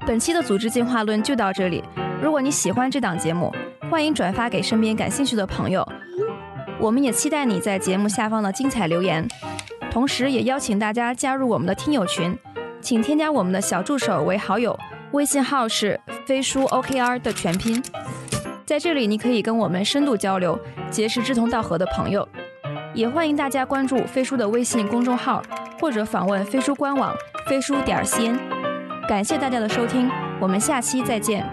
本期的组织进化论就到这里。如果你喜欢这档节目，欢迎转发给身边感兴趣的朋友。我们也期待你在节目下方的精彩留言，同时也邀请大家加入我们的听友群，请添加我们的小助手为好友，微信号是飞书 OKR 的全拼。在这里，你可以跟我们深度交流，结识志同道合的朋友。也欢迎大家关注飞书的微信公众号，或者访问飞书官网飞书点 cn。感谢大家的收听，我们下期再见。